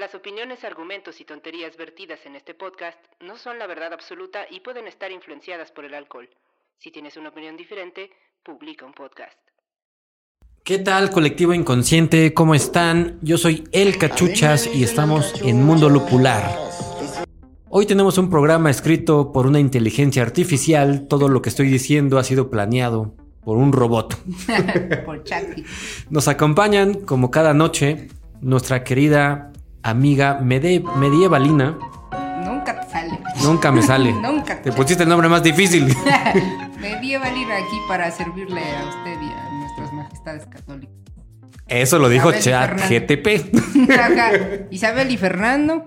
Las opiniones, argumentos y tonterías vertidas en este podcast no son la verdad absoluta y pueden estar influenciadas por el alcohol. Si tienes una opinión diferente, publica un podcast. ¿Qué tal, colectivo inconsciente? ¿Cómo están? Yo soy El Cachuchas y estamos en Mundo Lupular. Hoy tenemos un programa escrito por una inteligencia artificial. Todo lo que estoy diciendo ha sido planeado por un robot. por Chucky. Nos acompañan, como cada noche, nuestra querida amiga mede- medievalina. Nunca te sale. Nunca me sale. Nunca Te pusiste el nombre más difícil. Me di a valer aquí para servirle a usted y a nuestras majestades católicas. Eso lo dijo Chat. GTP. Isabel y Fernando.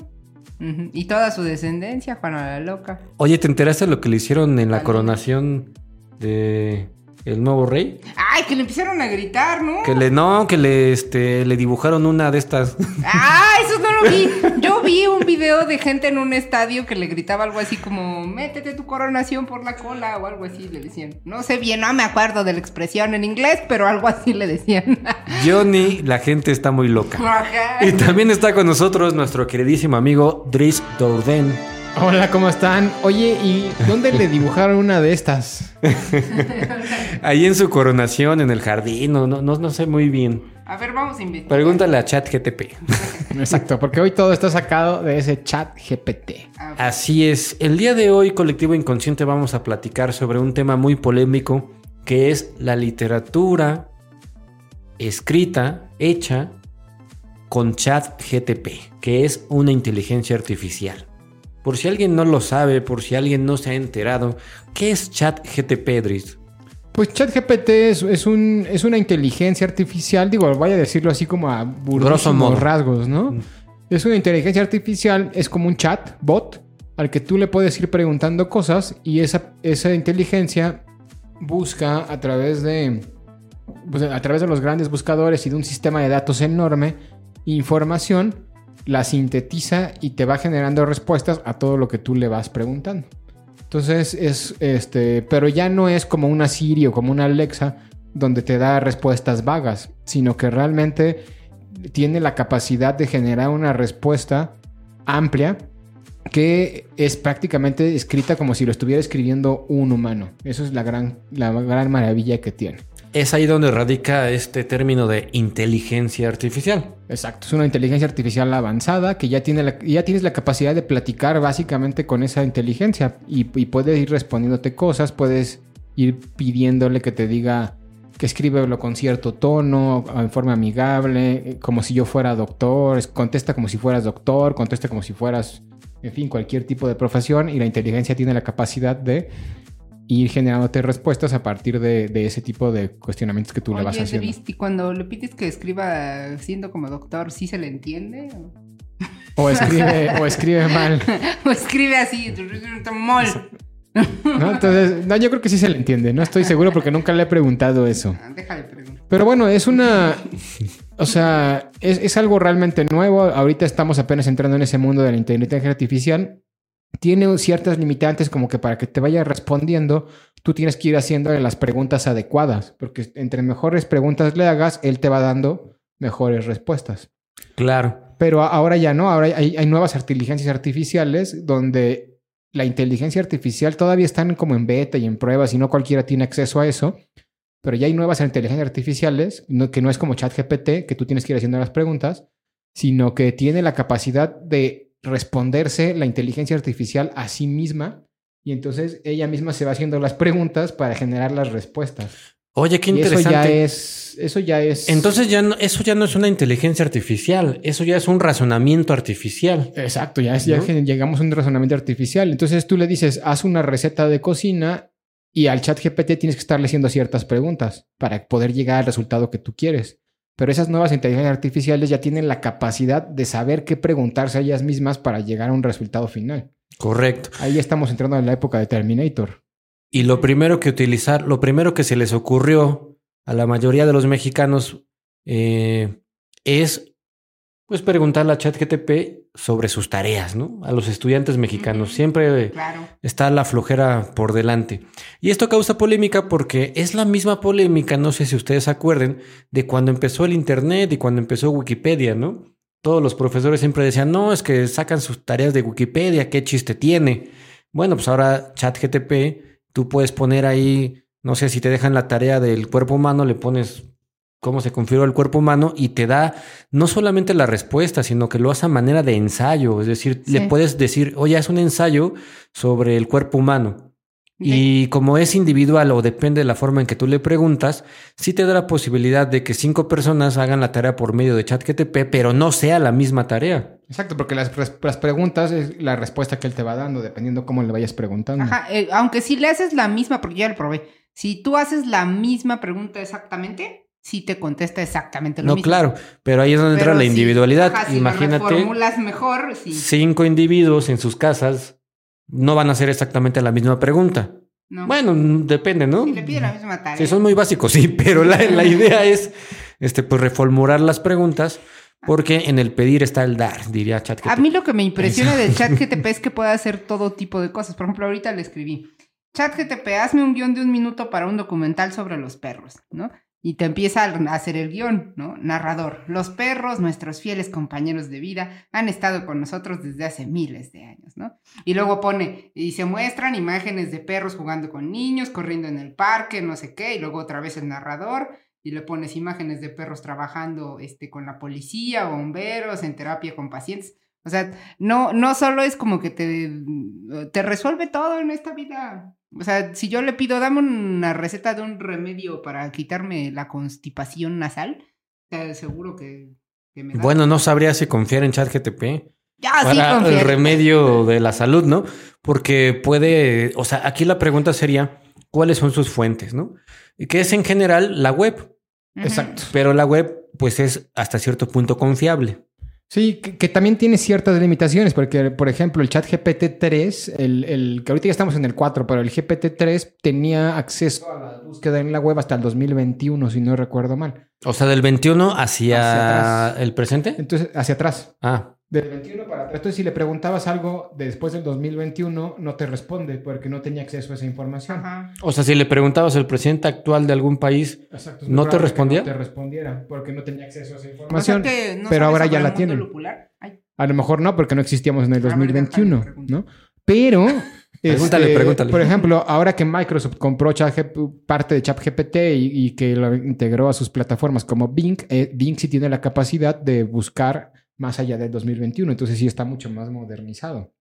Y toda su descendencia, Juana la Loca. Oye, ¿te enteraste de lo que le hicieron en la coronación de el nuevo rey? Ay, que le empezaron a gritar, ¿no? Que le no, que le este le dibujaron una de estas. Ah, eso no lo vi. Yo vi un video de gente en un estadio que le gritaba algo así como, métete tu coronación por la cola o algo así, le decían. No sé bien, no me acuerdo de la expresión en inglés, pero algo así le decían. Johnny, la gente está muy loca. Ajá. Y también está con nosotros nuestro queridísimo amigo Dries Dourden. Hola, ¿cómo están? Oye, ¿y dónde le dibujaron una de estas? Ahí en su coronación, en el jardín, no, no, no, no sé muy bien. A ver, vamos a investigar. Pregúntale a Chat GTP. Exacto, porque hoy todo está sacado de ese chat GPT. A ver. Así es. El día de hoy, Colectivo Inconsciente, vamos a platicar sobre un tema muy polémico que es la literatura escrita, hecha con Chat GTP, que es una inteligencia artificial. Por si alguien no lo sabe, por si alguien no se ha enterado, ¿qué es Chat GTP, Dries? Pues ChatGPT es, es, un, es una inteligencia artificial, digo, voy a decirlo así como a modo. rasgos, ¿no? Es una inteligencia artificial, es como un chat, bot, al que tú le puedes ir preguntando cosas y esa, esa inteligencia busca a través de pues, a través de los grandes buscadores y de un sistema de datos enorme información, la sintetiza y te va generando respuestas a todo lo que tú le vas preguntando. Entonces es este, pero ya no es como una Siri o como una Alexa donde te da respuestas vagas, sino que realmente tiene la capacidad de generar una respuesta amplia que es prácticamente escrita como si lo estuviera escribiendo un humano. Eso es la gran, la gran maravilla que tiene. Es ahí donde radica este término de inteligencia artificial. Exacto, es una inteligencia artificial avanzada que ya, tiene ya tienes la capacidad de platicar básicamente con esa inteligencia y, puedes ir respondiéndote cosas, puedes ir pidiéndole que te diga que escríbelo con cierto tono, en forma amigable, como si yo fuera doctor, es- contesta como si fueras doctor, contesta como si fueras, en fin, cualquier tipo de profesión y la inteligencia tiene la capacidad de ir generándote respuestas a partir de, de ese tipo de cuestionamientos que tú le vas haciendo. Y cuando le pides que escriba siendo como doctor, ¿sí se le entiende? ¿O, O escribe, o escribe mal. o escribe así, mol? ¿no? Entonces, no, yo creo que sí se le entiende. No estoy seguro porque nunca le he preguntado eso. Ah, Déjale preguntar. Pero bueno, es una. O sea, es, es algo realmente nuevo. Ahorita estamos apenas entrando en ese mundo de la inteligencia artificial. Tiene ciertas limitantes, como que para que te vaya respondiendo, tú tienes que ir haciéndole las preguntas adecuadas. Porque entre mejores preguntas le hagas, él te va dando mejores respuestas. Claro. Pero ahora ya no, ahora hay, hay nuevas inteligencias artificiales donde la inteligencia artificial todavía están como en beta y en pruebas y no cualquiera tiene acceso a eso. Pero ya hay nuevas inteligencias artificiales no- que no es como ChatGPT, que tú tienes que ir haciendo las preguntas, sino que tiene la capacidad de responderse la inteligencia artificial a sí misma y entonces ella misma se va haciendo las preguntas para generar las respuestas. Oye, qué y eso interesante. ya es, eso ya es. Entonces ya no, eso ya no es una inteligencia artificial, eso ya es un razonamiento artificial. Exacto, ya, es- ya llegamos a un razonamiento artificial. Entonces tú le dices, haz una receta de cocina y al chat GPT tienes que estarle haciendo ciertas preguntas para poder llegar al resultado que tú quieres. Pero esas nuevas inteligencias artificiales ya tienen la capacidad de saber qué preguntarse a ellas mismas para llegar a un resultado final. Correcto. Ahí estamos entrando en la época de Terminator. Y lo primero que utilizar, lo primero que se les ocurrió a la mayoría de los mexicanos eh, es pues preguntarle a ChatGTP sobre sus tareas, ¿no? A los estudiantes mexicanos. Siempre Claro. está la flojera por delante. Y esto causa polémica porque es la misma polémica, no sé si ustedes acuerden, de cuando empezó el Internet y cuando empezó Wikipedia, ¿no? Todos los profesores siempre decían, no, es que sacan sus tareas de Wikipedia, qué chiste tiene. Bueno, pues ahora ChatGTP, tú puedes poner ahí, no sé si te dejan la tarea del cuerpo humano, le pones cómo se configura el cuerpo humano y te da no solamente la respuesta, sino que lo hace a manera de ensayo. Es decir, le puedes decir, oye, es un ensayo sobre el cuerpo humano. Y como es individual o depende de la forma en que tú le preguntas, sí te da la posibilidad de que cinco personas hagan la tarea por medio de ChatGTP, pero no sea la misma tarea. Exacto, porque las, las preguntas es la respuesta que él te va dando, dependiendo cómo le vayas preguntando. Ajá, eh, aunque si le haces la misma, porque ya lo probé, si tú haces la misma pregunta exactamente, sí te contesta exactamente lo No, mismo. claro, pero ahí es donde entra la individualidad. ajá, si Imagínate reformulas mejor, sí. cinco individuos en sus casas no van a hacer exactamente la misma pregunta. ¿no? Bueno, depende, ¿no? si le pide la misma tarea. Sí, son muy básicos, sí, pero la, la idea es este, pues, reformular las preguntas porque en el pedir está el dar, diría ChatGPT. A mí lo que me impresiona del chat GTP es que puede hacer todo tipo de cosas. Por ejemplo, ahorita le escribí, chat GTP, hazme un guion de un minuto para un documental sobre los perros, ¿no? Y te empieza a hacer el guion, ¿no? Narrador, los perros, nuestros fieles compañeros de vida, han estado con nosotros desde hace miles de años, ¿no? Y luego pone, y se muestran imágenes de perros jugando con niños, corriendo en el parque, no sé qué, y luego otra vez el narrador, y le pones imágenes de perros trabajando este, con la policía, bomberos, en terapia con pacientes. O sea, no, no solo es como que te, te resuelve todo en esta vida. O sea, si yo le pido, dame una receta de un remedio para quitarme la constipación nasal, o sea, seguro que, que me da. Bueno, no sabría si confiar en ChatGTP ya Ah, sí, para el confía. remedio de la salud, ¿no? Porque puede, o sea, aquí la pregunta sería, ¿cuáles son sus fuentes, no? Y que es en general la web. Exacto. pero la web pues es hasta cierto punto confiable. Sí, que, que también tiene ciertas limitaciones, porque, por ejemplo, el chat GPT-3, el, el que ahorita ya estamos en el 4, pero el GPT-3 tenía acceso a la búsqueda en la web hasta el 2021, si no recuerdo mal. O sea, del 21 hacia, Hacia el presente. Entonces, hacia atrás. Ah, Del 21 para atrás. Entonces, si le preguntabas algo de después del 2021, no te responde porque no tenía acceso a esa información. Ajá. o sea, si le preguntabas al presidente actual de algún país, Exacto. ¿No te respondía? No te respondiera porque no tenía acceso a esa O sea información. no pero ahora ya la tienen. A lo mejor no, porque no existíamos en el A ver, 2021, déjale, pregunto. ¿no? Pero, Pregúntale, este, pregúntale. por ejemplo, ahora que Microsoft compró parte de ChatGPT y, y que lo integró a sus plataformas como Bing, eh, Bing sí tiene la capacidad de buscar más allá del 2021, entonces sí está mucho más modernizado.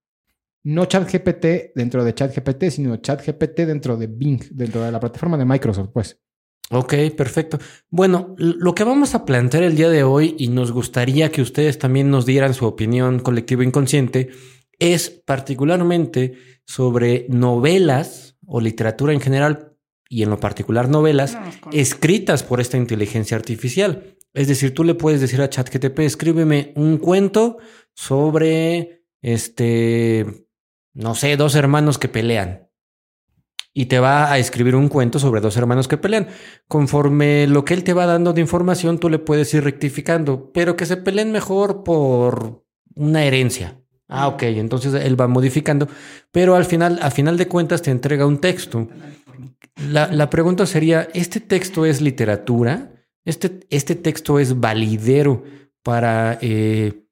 No ChatGPT dentro de ChatGPT, sino ChatGPT dentro de Bing, dentro de la plataforma de Microsoft, pues. Ok, perfecto. Bueno, lo que vamos a plantear el día de hoy y nos gustaría que ustedes también nos dieran su opinión colectiva inconsciente es particularmente sobre novelas o literatura en general y en lo particular novelas escritas por esta inteligencia artificial. Es decir, tú le puedes decir a ChatGTP, escríbeme un cuento sobre, este, no sé, dos hermanos que pelean. Y te va a escribir un cuento sobre dos hermanos que pelean. Conforme lo que él te va dando de información, tú le puedes ir rectificando, pero que se peleen mejor por una herencia. Ah, ok, entonces él va modificando, pero al final, a final de cuentas te entrega un texto. La, la pregunta sería, ¿este texto es literatura? ¿Este, este texto es validero para eh,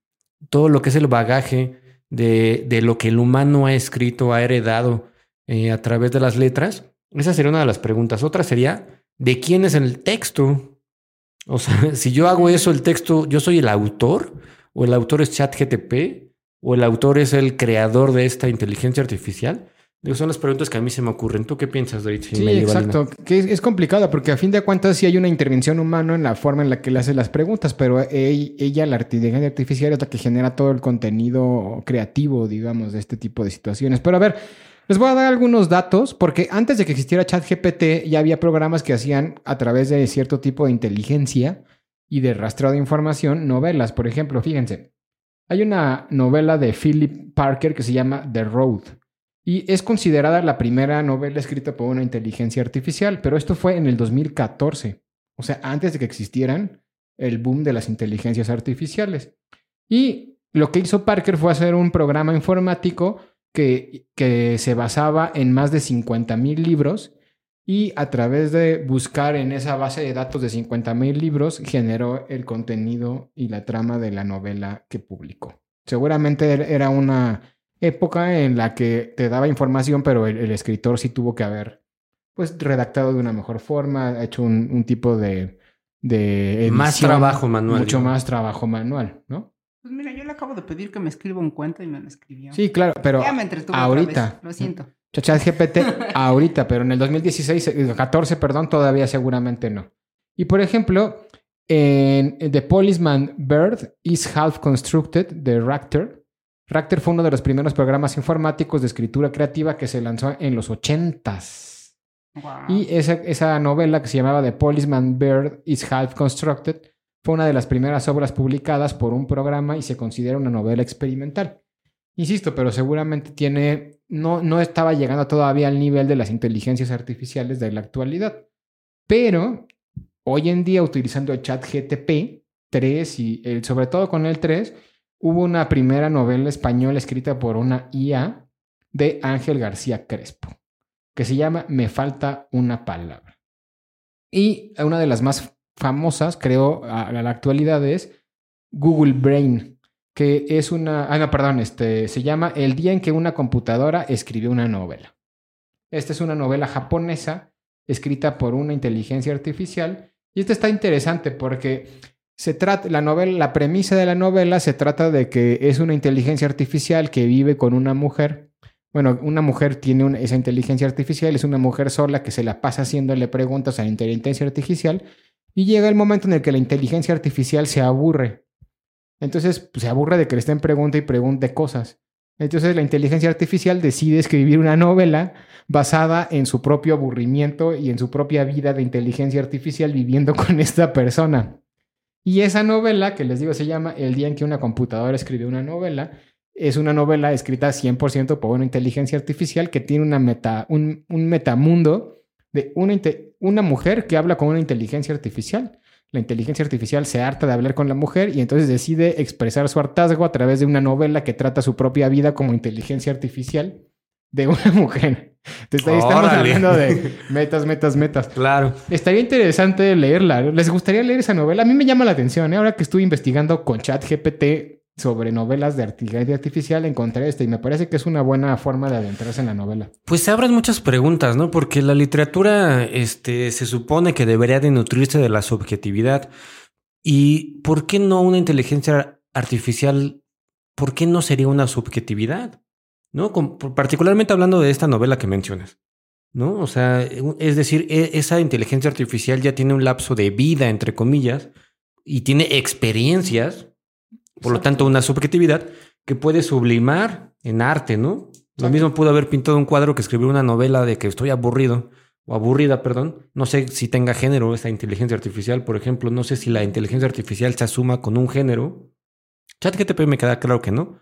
todo lo que es el bagaje de, de lo que el humano ha escrito, ha heredado eh, a través de las letras? Esa sería una de las preguntas. Otra sería, ¿de quién es el texto? O sea, si yo hago eso, el texto, ¿yo soy el autor? ¿O el autor es ChatGTP? ¿O el autor es el creador de esta inteligencia artificial? Digo, son las preguntas que a mí se me ocurren. ¿Tú qué piensas, David? Sí, exacto. Que es, es, complicado porque a fin de cuentas sí hay una intervención humana en la forma en la que le hace las preguntas, pero ella, ella, la inteligencia artificial, es la que genera todo el contenido creativo, digamos, de este tipo de situaciones. Pero a ver, les voy a dar algunos datos porque antes de que existiera ChatGPT ya había programas que hacían a través de cierto tipo de inteligencia y de rastreo de información novelas. Por ejemplo, fíjense. Hay una novela de Philip Parker que se llama The Road y es considerada la primera novela escrita por una inteligencia artificial, pero esto fue en el 2014, o sea, antes de que existieran el boom de las inteligencias artificiales. Y lo que hizo Parker fue hacer un programa informático que, que se basaba en más de 50.000 libros y a través de buscar en esa base de datos de 50.000 libros generó el contenido y la trama de la novela que publicó. Seguramente er, era una época en la que te daba información, pero el, escritor sí tuvo que haber pues redactado de una mejor forma, hecho un, tipo de, de más trabajo manual. Mucho más trabajo manual, ¿no? Pues mira, yo le acabo de pedir que me escriba un cuento y me lo escribió. Sí, claro, pero ya me ahorita. Lo siento. Chat GPT ahorita, pero en el 2016, 14, perdón, todavía seguramente no. Y por ejemplo, en The Policeman Bird is Half Constructed de Racter. Racter fue uno de los primeros programas informáticos de escritura creativa que se lanzó en los 80s. Y esa, esa novela que se llamaba The Policeman Bird is Half Constructed fue una de las primeras obras publicadas por un programa y se considera una novela experimental. Insisto, pero seguramente tiene, no, no estaba llegando todavía al nivel de las inteligencias artificiales de la actualidad. Pero hoy en día, utilizando el chat GTP 3 y el, sobre todo con el 3, hubo una primera novela española escrita por una IA de Ángel García Crespo, que se llama Me falta una palabra. Y una de las más famosas, creo, a la actualidad es Google Brain, que es una, ah, no, perdón, este, se llama El día en que una computadora escribió una novela. Esta es una novela japonesa escrita por una inteligencia artificial y esta está interesante porque se trata, la novela, la premisa de la novela se trata de que es una inteligencia artificial que vive con una mujer. Bueno, una mujer tiene esa inteligencia artificial, es una mujer sola que se la pasa haciéndole preguntas a la inteligencia artificial y llega el momento en el que la inteligencia artificial se aburre entonces pues, se aburre de que le estén pregunta y pregunte cosas. Entonces la inteligencia artificial decide escribir una novela basada en su propio aburrimiento y en su propia vida de inteligencia artificial viviendo con esta persona. Y esa novela, que les digo se llama El día en que una computadora escribió una novela, es una novela escrita 100% por una inteligencia artificial que tiene una meta, un, un metamundo de una, una mujer que habla con una inteligencia artificial. La inteligencia artificial se harta de hablar con la mujer y entonces decide expresar su hartazgo a través de una novela que trata su propia vida como inteligencia artificial de una mujer. Entonces ahí estamos hablando de metas, metas, metas. Claro. Estaría interesante leerla. ¿Les gustaría leer esa novela? A mí me llama la atención. ¿eh? Ahora que estuve investigando con ChatGPT sobre novelas de inteligencia artificial, encontré esta y me parece que es una buena forma de adentrarse en la novela. Pues se abren muchas preguntas, ¿no? Porque la literatura este, se supone que debería de nutrirse de la subjetividad. ¿Y por qué no una inteligencia artificial? ¿Por qué no sería una subjetividad? ¿No? particularmente hablando de esta novela que mencionas. ¿No? O sea, es decir, e, esa inteligencia artificial ya tiene un lapso de vida, entre comillas, y tiene experiencias por lo tanto, una subjetividad que puede sublimar en arte, ¿no? Lo mismo pudo haber pintado un cuadro que escribió una novela de que estoy aburrido o aburrida, perdón. No sé si tenga género esta inteligencia artificial, por ejemplo. No sé si la inteligencia artificial se asuma con un género. ChatGTP me queda claro que no.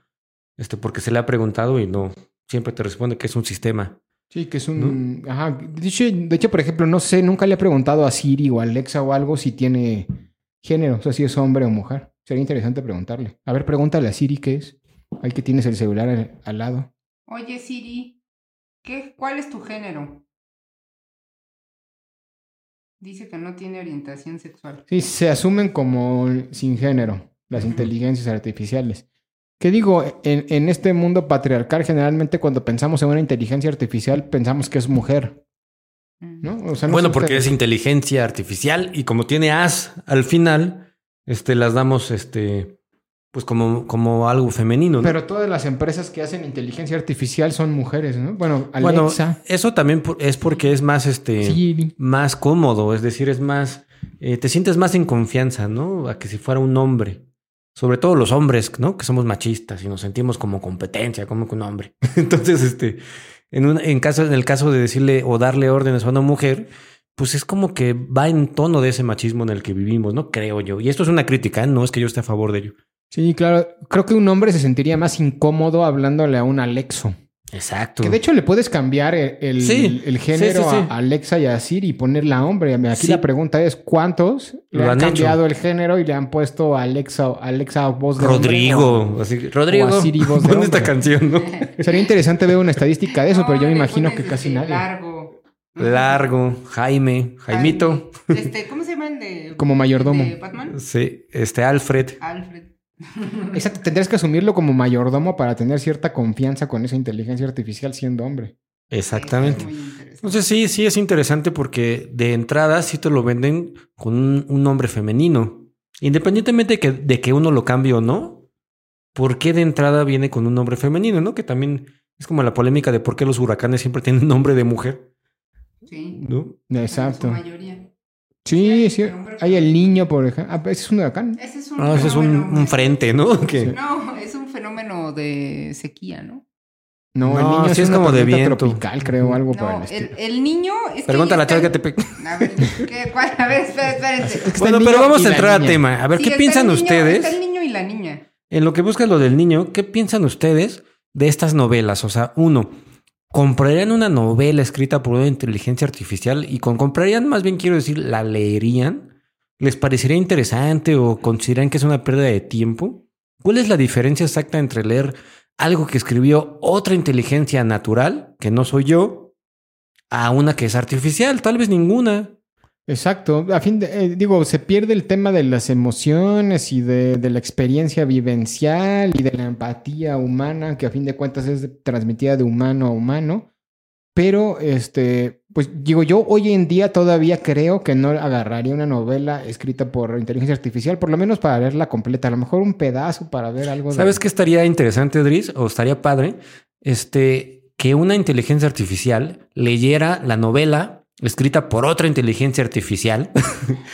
Este, porque se le ha preguntado y no. Siempre te responde que es un sistema. Sí, que es un. Ajá. De hecho, de hecho, por ejemplo, no sé, nunca le he preguntado a Siri o a Alexa o algo si tiene género, o sea, si es hombre o mujer. Sería interesante preguntarle. A ver, pregúntale a Siri qué es. Ahí que tienes el celular al, lado. Oye, Siri, ¿qué, ¿cuál es tu género? Dice que no tiene orientación sexual. Sí, se asumen como sin género las inteligencias artificiales. ¿Qué digo? En, en, este mundo patriarcal, generalmente cuando pensamos en una inteligencia artificial, pensamos que es mujer. ¿no? bueno, porque es inteligencia artificial y como tiene as al final, este, las damos, este, pues como, como algo femenino. ¿no? Pero todas las empresas que hacen inteligencia artificial son mujeres, ¿no? Bueno, Alexa. Bueno, eso también es porque es más, este, más cómodo, es decir, es más, eh, te sientes más en confianza, ¿no? A que si fuera un hombre. Sobre todo los hombres, ¿no? Que somos machistas y nos sentimos como competencia, como un hombre. Entonces, este, en, un, en, caso, en el caso de decirle o darle órdenes a una mujer, pues es como que va en tono de ese machismo en el que vivimos, ¿no? Creo yo. Y esto es una crítica, ¿eh? no es que yo esté a favor de ello. Sí, claro. Creo que un hombre se sentiría más incómodo hablándole a un Alexo. Exacto. Que de hecho le puedes cambiar el, el- Sí, el género sí, sí, sí. a Alexa y a Siri y ponerla hombre. Aquí Sí. la pregunta es: ¿cuántos le Lo han, cambiado el género y le han puesto a Alexa, Alexa voz de hombre Rodrigo. o- Así, Rodrigo. o a Siri voz de esta canción, ¿no? Sería interesante ver una estadística de eso, pero yo me imagino que casi nadie. Largo. Largo, Jaime, Jaimito. Jaime. Este, ¿cómo se llama el de. Como mayordomo. de Batman? Sí, este Alfred. Alfred. Exacto, tendrías que asumirlo como mayordomo para tener cierta confianza con esa inteligencia artificial siendo hombre. Exactamente. Entonces sí, sí es interesante porque de entrada sí te lo venden con un, un nombre femenino. Independientemente de que, de que uno lo cambie o no, ¿por qué de entrada viene con un nombre femenino? ¿No? Que también es como la polémica de por qué los huracanes siempre tienen nombre de mujer. Sí. ¿No? Exacto. En su mayoría. Sí, Sí, Hay el niño, por ejemplo. Ah, ese es un huracán. Ese es un. Ah, ese es un, un frente, ¿no? Que, No, es un fenómeno de sequía, ¿no? No, No, el niño sí es, es como de viento. tropical, creo, algo por el No, estilo. el, el niño. Es que Pregúntale a está- Chatgpt. A ver, ¿qué, cuál? A ver, espérense. Bueno, pero vamos a la entrar a niña. tema. A ver, Sí, ¿qué está piensan el niño- ustedes? Está el niño y la niña. En lo que buscas lo del niño, ¿qué piensan ustedes de estas novelas? O sea, uno, ¿comprarían una novela escrita por una inteligencia artificial? Y con comprarían, más bien quiero decir, ¿la leerían? ¿Les parecería interesante o consideran que es una pérdida de tiempo? ¿Cuál es la diferencia exacta entre leer algo que escribió otra inteligencia natural, que no soy yo, a una que es artificial? Tal vez ninguna. Exacto. A fin de, eh, digo, se pierde el tema de las emociones y de, la experiencia vivencial y de la empatía humana, que a fin de cuentas es transmitida de humano a humano. Pero, este, pues digo, yo hoy en día todavía creo que no agarraría una novela escrita por inteligencia artificial, por lo menos para leerla completa. A lo mejor un pedazo para ver algo. ¿Sabes qué estaría interesante, Dries? O estaría padre, este, que una inteligencia artificial leyera la novela escrita por otra inteligencia artificial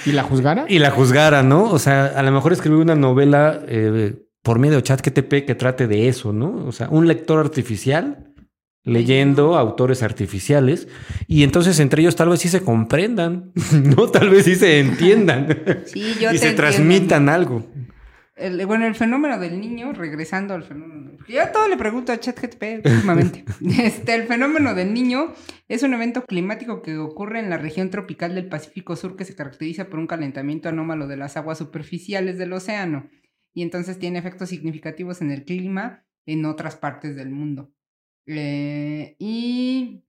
¿Y la juzgara? y la juzgara, ¿no? O sea, a lo mejor escribió una novela eh, por medio de ChatGTP que trate de eso, ¿no? O sea, un lector artificial leyendo autores artificiales y entonces entre ellos tal vez sí se comprendan, ¿no? Tal vez sí se entiendan Sí, y te se entiendo. transmitan algo. El- bueno, el fenómeno del niño, regresando al fenómeno. Yo todo le pregunto a ChatGPT últimamente. Este, el fenómeno del niño es un evento climático que ocurre en la región tropical del Pacífico Sur que se caracteriza por un calentamiento anómalo de las aguas superficiales del océano. Y entonces tiene efectos significativos en el clima en otras partes del mundo. Eh, y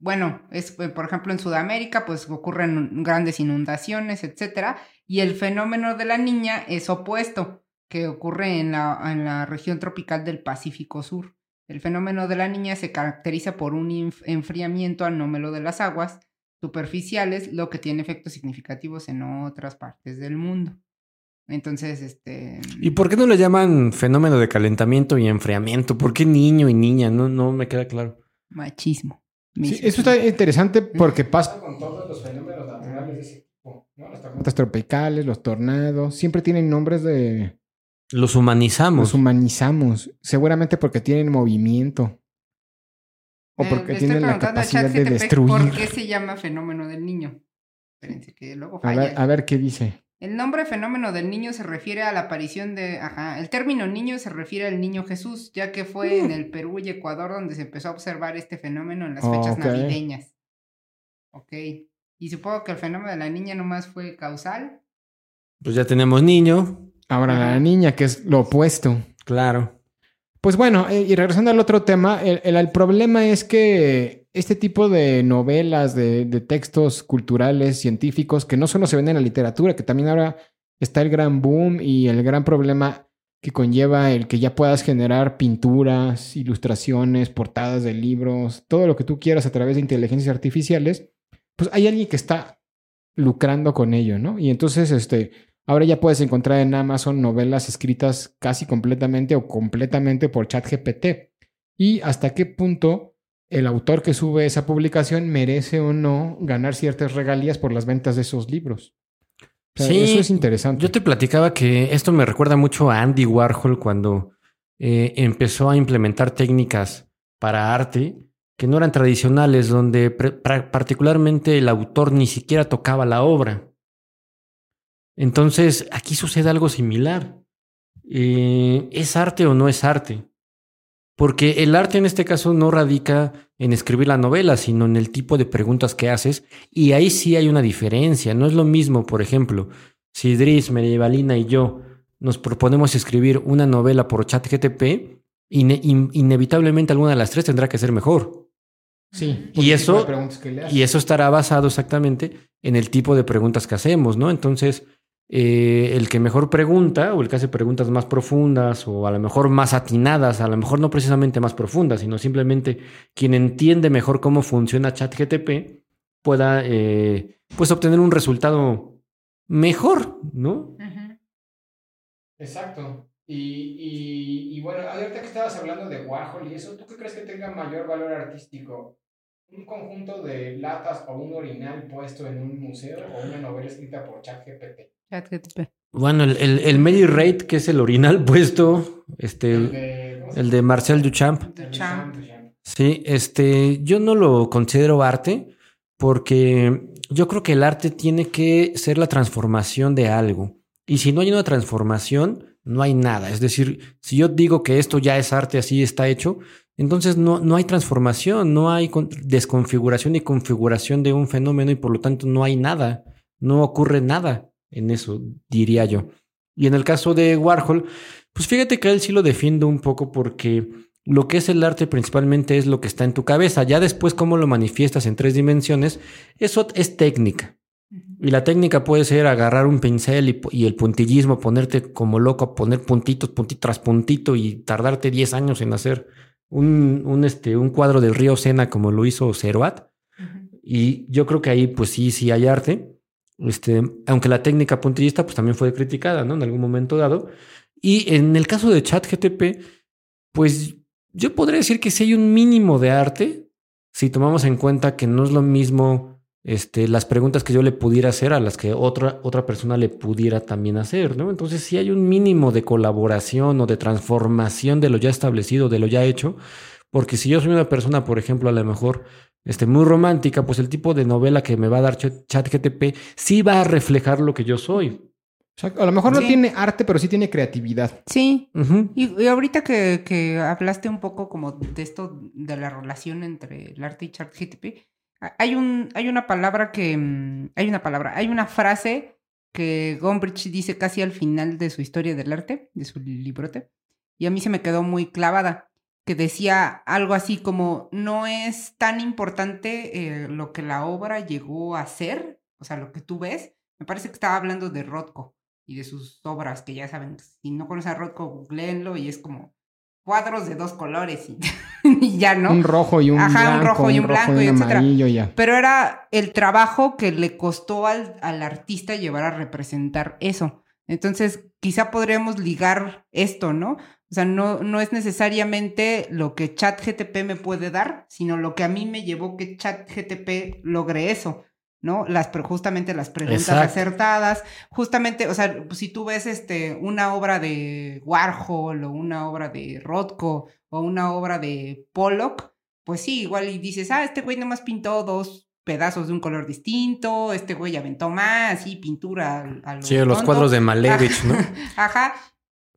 bueno, es, eh, por ejemplo, en Sudamérica, pues ocurren grandes inundaciones, etcétera. Y el fenómeno de la niña es opuesto, que ocurre en la, en la región tropical del Pacífico Sur. El fenómeno de la niña se caracteriza por un enfriamiento anómalo de las aguas superficiales, lo que tiene efectos significativos en otras partes del mundo. Entonces, este... ¿Y por qué no le llaman fenómeno de calentamiento y enfriamiento? ¿Por qué niño y niña? No, no me queda claro. Machismo. Sí, eso está interesante porque pasa con todos los fenómenos naturales de ese tipo. ¿No? Las tormentas tropicales, los tornados, siempre tienen nombres de... Los humanizamos. Los humanizamos. Seguramente porque tienen movimiento. O porque tienen la capacidad de destruir. ¿Por qué se llama fenómeno del niño? Espérense, que luego A ver, a ver qué dice. El nombre fenómeno del niño se refiere a la aparición de... Ajá, el término niño se refiere al niño Jesús, ya que fue en el Perú y Ecuador donde se empezó a observar este fenómeno en las fechas Ok. navideñas. Ok. Y supongo que el fenómeno de la niña nomás fue causal. Pues ya tenemos niño. Ahora la niña, que es lo opuesto. Claro. Pues bueno, eh, y regresando al otro tema, el, el- el problema es que este tipo de novelas, de, de textos culturales, científicos, que no solo se ven en la literatura, que también ahora está el gran boom y el gran problema que conlleva el que ya puedas generar pinturas, ilustraciones, portadas de libros, todo lo que tú quieras a través de inteligencias artificiales, pues hay alguien que está lucrando con ello, ¿no? Y entonces, este, ahora ya puedes encontrar en Amazon novelas escritas casi completamente o completamente por ChatGPT. Y hasta qué punto el autor que sube esa publicación merece o no ganar ciertas regalías por las ventas de esos libros. O sea, Sí, eso es interesante. Yo te platicaba que esto me recuerda mucho a Andy Warhol cuando eh, empezó a implementar técnicas para arte que no eran tradicionales, donde particularmente el autor ni siquiera tocaba la obra. Entonces, aquí sucede algo similar. eh, ¿es arte o no es arte? Porque el arte en este caso no radica en escribir la novela, sino en el tipo de preguntas que haces. Y ahí sí hay una diferencia. No es lo mismo, por ejemplo, si Idris, Medievalina y yo nos proponemos escribir una novela por inevitablemente alguna de las tres tendrá que ser mejor. Sí. Y eso, y eso estará basado exactamente en el tipo de preguntas que hacemos, ¿no? Entonces, eh, el que mejor pregunta o el que hace preguntas más profundas o a lo mejor más atinadas, a lo mejor no precisamente más profundas, sino simplemente quien entiende mejor cómo funciona ChatGTP pueda eh, pues obtener un resultado mejor, ¿no? Exacto. Y, y, bueno, ahorita que estabas hablando de Warhol y eso, ¿tú qué crees que tenga mayor valor artístico? ¿Un conjunto de latas o un orinal puesto en un museo o una novela escrita por ChatGPT? Bueno, el, el, el Mary Rate, que es el orinal puesto, este, el de, Marcel Duchamp. Duchamp. Sí, este, yo no lo considero arte porque yo creo que el arte tiene que ser la transformación de algo. Y si no hay una transformación, no hay nada. Es decir, si yo digo que esto ya es arte, así está hecho, entonces no, no hay transformación, no hay desconfiguración y configuración de un fenómeno y por lo tanto no hay nada, no ocurre nada en eso, diría yo. Y en el caso de Warhol, pues fíjate que él sí lo defiende un poco porque lo que es el arte principalmente es lo que está en tu cabeza. Ya después cómo lo manifiestas en tres dimensiones, eso es técnica. Y la técnica puede ser agarrar un pincel y, el puntillismo, ponerte como loco, poner puntitos, puntito tras puntito y tardarte 10 años en hacer un, un, este, un cuadro del río Sena como lo hizo Ceroat. Y yo creo que ahí pues sí, sí hay arte. Este, aunque la técnica puntillista pues también fue criticada, ¿no? En algún momento dado. Y en el caso de ChatGTP, pues yo podría decir que sí hay un mínimo de arte, si tomamos en cuenta que no es lo mismo este, las preguntas que yo le pudiera hacer a las que otra, otra persona le pudiera también hacer, ¿no? Entonces sí hay un mínimo de colaboración o de transformación de lo ya establecido, de lo ya hecho, porque si yo soy una persona, por ejemplo, a lo mejor este, muy romántica, pues el tipo de novela que me va a dar ChatGTP sí va a reflejar lo que yo soy. a lo mejor no tiene arte, pero sí tiene creatividad. Sí. y, ahorita que, que, hablaste un poco como de esto, de la relación entre el arte y ChatGTP, hay, un, hay una palabra que... Mm, hay una palabra, hay una frase que Gombrich dice casi al final de su historia del arte, de su librote, y a mí se me quedó muy clavada que decía algo así como, no es tan importante eh, lo que la obra llegó a ser, o sea, lo que tú ves. Me parece que estaba hablando de Rothko y de sus obras, que ya saben, si no conoces a Rothko, googleenlo y es como cuadros de dos colores y, ya, ¿no? Un rojo y un Ajá, un rojo y un, blanco y, amarillo ya. Pero era el trabajo que le costó al, al artista llevar a representar eso. Entonces, quizá podríamos ligar esto, ¿no? O sea, no, no es necesariamente lo que ChatGTP me puede dar, sino lo que a mí me llevó que ChatGTP logre eso, ¿no? Las, justamente las preguntas acertadas, justamente, o sea, si tú ves este, una obra de Warhol o una obra de Rothko o una obra de Pollock, pues sí, igual y dices, ah, este güey nomás pintó dos pedazos de un color distinto, este güey aventó más y pintura a, Sí, los cuadros de Malevich, ¿no? Ajá,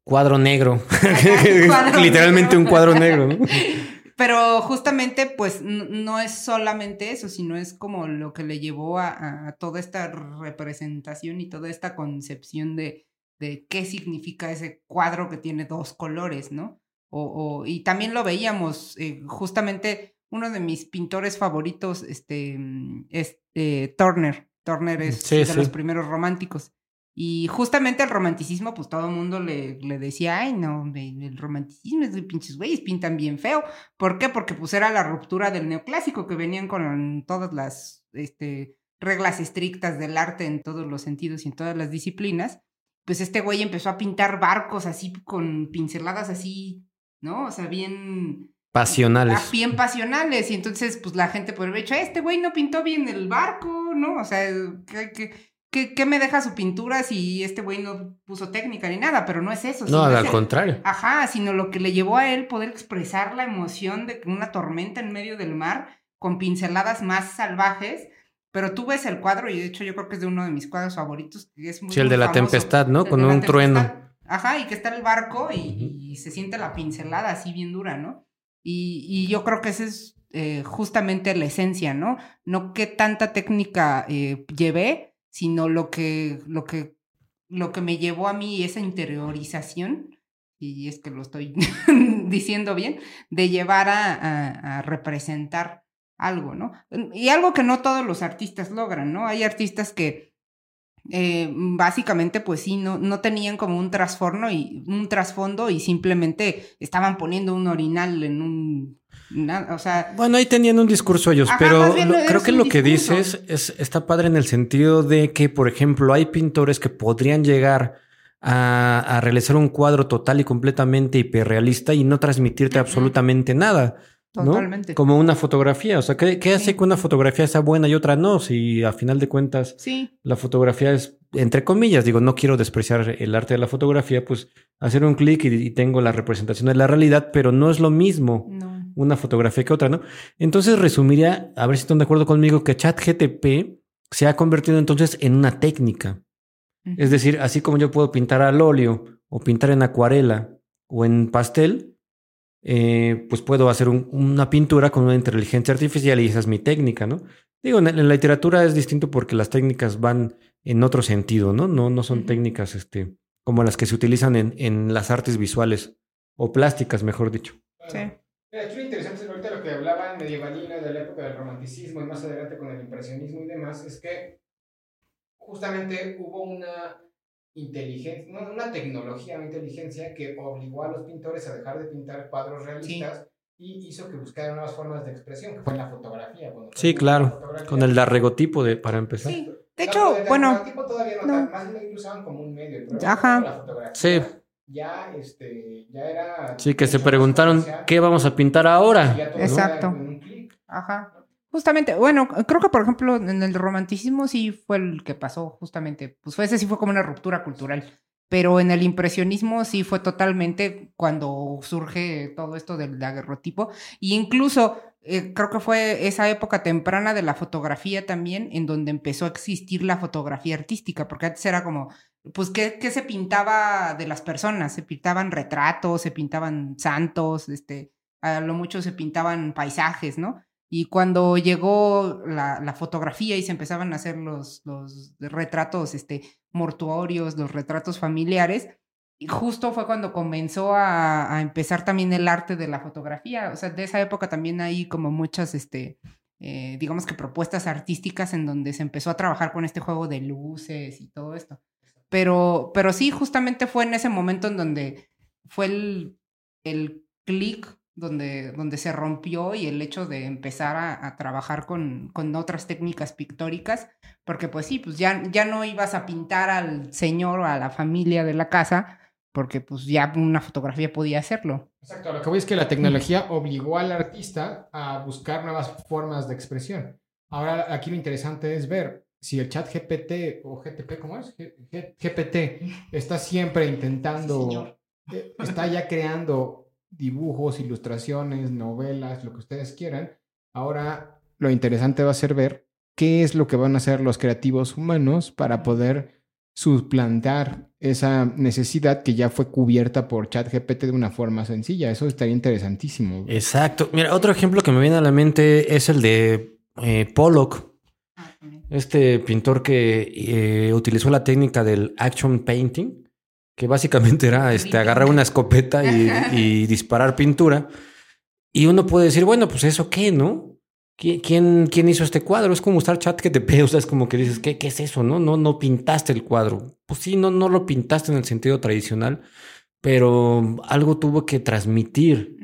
Cuadro negro. Literalmente un cuadro negro. Pero justamente, pues, no es solamente eso, sino es como lo que le llevó a, toda esta representación y toda esta concepción de, de, qué significa ese cuadro que tiene dos colores, ¿no? O, y también lo veíamos, eh, justamente uno de mis pintores favoritos, este, es eh, Turner. Turner es de los primeros románticos. Y justamente el romanticismo, pues todo el mundo le, le, decía, ay, no, el romanticismo es de pinches güeyes, pintan bien feo. ¿Por qué? Porque pues era la ruptura del neoclásico, que venían con todas las este, reglas estrictas del arte en todos los sentidos y en todas las disciplinas. Pues este güey empezó a pintar barcos así con pinceladas así, ¿no? O sea, bien... Pasionales. Bien pasionales. Y entonces, pues la gente por haber dicho, este güey no pintó bien el barco, ¿no? O sea, que, que ¿Qué, me deja su pintura si este güey no puso técnica ni nada? Pero no es eso. No, al contrario. Ajá, sino lo que le llevó a él poder expresar la emoción de una tormenta en medio del mar con pinceladas más salvajes. Pero tú ves el cuadro, y de hecho yo creo que es de uno de mis cuadros favoritos. es muy, sí, el de la tempestad, ¿no? con un trueno. Ajá, y que está el barco y, y se siente la pincelada así bien dura, ¿no? Y, y yo creo que esa es eh, justamente la esencia, ¿no? No qué tanta técnica eh, llevé, sino lo que, lo que, lo que me llevó a mí esa interiorización, y es que lo estoy diciendo bien, de llevar a, representar algo, ¿no? Y algo que no todos los artistas logran, ¿no? Hay artistas que eh, básicamente pues sí, no, no tenían como un trasfondo y un trasfondo y simplemente estaban poniendo un orinal en un na- o sea, Bueno, ahí tenían un discurso ellos, Ajá, pero lo- creo que lo que dices es, está padre en el sentido de que, por ejemplo, hay pintores que podrían llegar a, a realizar un cuadro total y completamente hiperrealista y no transmitirte absolutamente nada. ¿no? totalmente. Como una fotografía. O sea, ¿qué, qué hace Sí. que una fotografía sea buena y otra no? Si a final de cuentas Sí, la fotografía es, entre comillas, digo, no quiero despreciar el arte de la fotografía, pues hacer un clic y, y tengo la representación de la realidad, pero no es lo mismo no. Una fotografía que otra, ¿no? Entonces resumiría, a ver si están de acuerdo conmigo, que ChatGTP se ha convertido entonces en una técnica. Es decir, así como yo puedo pintar al óleo o pintar en acuarela o en pastel, eh, pues puedo hacer un- una pintura con una inteligencia artificial y esa es mi técnica, ¿no? Digo, en, en la literatura es distinto porque las técnicas van en otro sentido, ¿no? No, no son técnicas este, como las que se utilizan en, en las artes visuales o plásticas, mejor dicho. Sí. Lo interesante es ahorita lo que hablaban medievalino de la época del romanticismo y más adelante con el impresionismo y demás, es que justamente hubo una inteligencia, no, una tecnología, una inteligencia que obligó a los pintores a dejar de pintar cuadros realistas y hizo que buscaran nuevas formas de expresión, que fue en la fotografía. Sí, claro, fotografía. Con el daguerrotipo de, para empezar. Sí. De hecho, el bueno, daguerrotipo todavía no, no. tan- más bien lo usaban como un medio. El Ajá. la fotografía Sí. Ya, este, ya era. Sí, que se preguntaron. ¿qué vamos a pintar ahora? Exacto. Ajá. Justamente, bueno, creo que por ejemplo en el romanticismo sí fue el que pasó justamente, pues fue ese sí fue como una ruptura cultural, pero en el impresionismo sí fue totalmente cuando surge todo esto del daguerrotipo y incluso eh, creo que fue esa época temprana de la fotografía también en donde empezó a existir la fotografía artística, porque antes era como, pues, ¿qué, qué se pintaba de las personas? Se pintaban retratos, se pintaban santos, este, a lo mucho se pintaban paisajes, ¿no? Y cuando llegó la, la fotografía y se empezaban a hacer los, los retratos este, mortuorios, los retratos familiares, y justo fue cuando comenzó a, a empezar también el arte de la fotografía. O sea, de esa época también hay como muchas, este, eh, digamos que propuestas artísticas en donde se empezó a trabajar con este juego de luces y todo esto. Pero, pero sí, justamente fue en ese momento en donde fue el, el clic donde, donde se rompió y el hecho de empezar a, trabajar con, con, otras técnicas pictóricas, porque pues sí, pues ya, ya no ibas a pintar al señor o a la familia de la casa, porque pues ya una fotografía podía hacerlo. Exacto, lo que voy es que la tecnología obligó al artista a buscar nuevas formas de expresión. Ahora aquí lo interesante es ver si el chat GPT o GTP, ¿cómo es? G G GPT está siempre intentando, sí, está ya creando dibujos, ilustraciones, novelas, lo que ustedes quieran. Ahora lo interesante va a ser ver qué es lo que van a hacer los creativos humanos para poder suplantar esa necesidad que ya fue cubierta por ChatGPT de una forma sencilla. Eso estaría interesantísimo. Exacto. Mira, otro ejemplo que me viene a la mente es el de eh, Pollock, este pintor que eh, utilizó la técnica del action painting, que básicamente era este, agarrar una escopeta y, y disparar pintura. Y uno puede decir, bueno, pues eso qué, ¿no? ¿Quién, ¿Quién, hizo este cuadro? Es como usar chat que te o sea, es como que dices, ¿qué, ¿qué, es eso? No, no, no pintaste el cuadro. Pues sí, no, no lo pintaste en el sentido tradicional, pero algo tuvo que transmitir,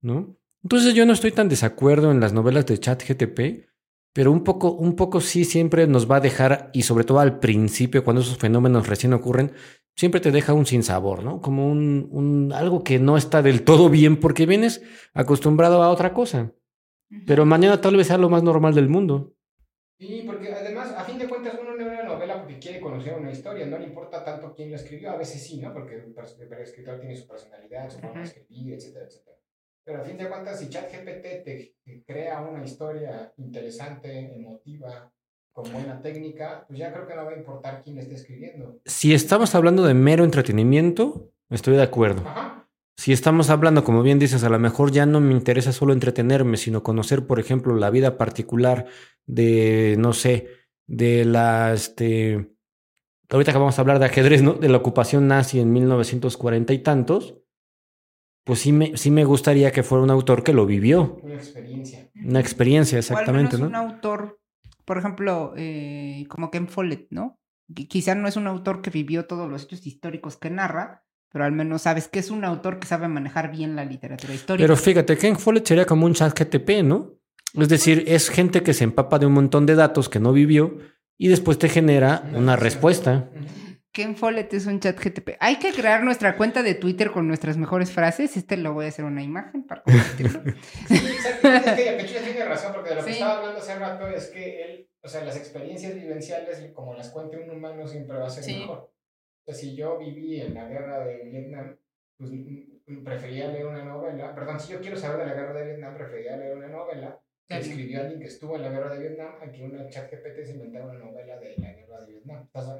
¿no? Entonces yo no estoy tan desacuerdo en las novelas de chat GTP, pero un poco, un poco sí siempre nos va a dejar, y sobre todo al principio, cuando esos fenómenos recién ocurren, siempre te deja un sinsabor, ¿no? Como un, un algo que no está del todo bien porque vienes acostumbrado a otra cosa. Pero mañana tal vez sea lo más normal del mundo. Sí, porque además, a fin de cuentas, uno lee una novela porque quiere conocer una historia, no le importa tanto quién la escribió, a veces sí, ¿no? Porque el escritor tiene su personalidad, su forma de escribir, etcétera, etcétera. Pero a fin de cuentas, si ChatGPT te, te crea una historia interesante, emotiva, con buena técnica, pues ya creo que no va a importar quién esté escribiendo. Si estamos hablando de mero entretenimiento, estoy de acuerdo. Ajá. Si estamos hablando, como bien dices, a lo mejor ya no me interesa solo entretenerme, sino conocer, por ejemplo, la vida particular de, no sé, de la, este, ahorita que vamos a hablar de ajedrez, ¿no? De la ocupación nazi en 1940 y tantos, pues sí me, sí me gustaría que fuera un autor que lo vivió. Una experiencia. Una experiencia, exactamente, o al menos ¿no? un autor, por ejemplo, eh, como Ken Follett, ¿no? Qui- Quizá no es un autor que vivió todos los hechos históricos que narra, pero al menos sabes que es un autor que sabe manejar bien la literatura histórica. Pero fíjate, Ken Follett sería como un chat GTP, ¿no? Es decir, es gente que se empapa de un montón de datos que no vivió y después te genera una respuesta. Ken Follett es un chat GTP. Hay que crear nuestra cuenta de Twitter con nuestras mejores frases. Este lo voy a hacer una imagen para compartirlo. Sí, exacto. Es que tiene razón, porque de lo que Sí. estaba hablando hace rato es que él, o sea, las experiencias vivenciales, como las cuente un humano, siempre va a ser Sí. mejor. O sea, si yo viví en la guerra de Vietnam, pues mm, prefería leer una novela. Perdón, si yo quiero saber de la guerra de Vietnam, prefería leer una novela que escribió alguien que estuvo en la guerra de Vietnam a que una chat GPT se inventara una novela de la guerra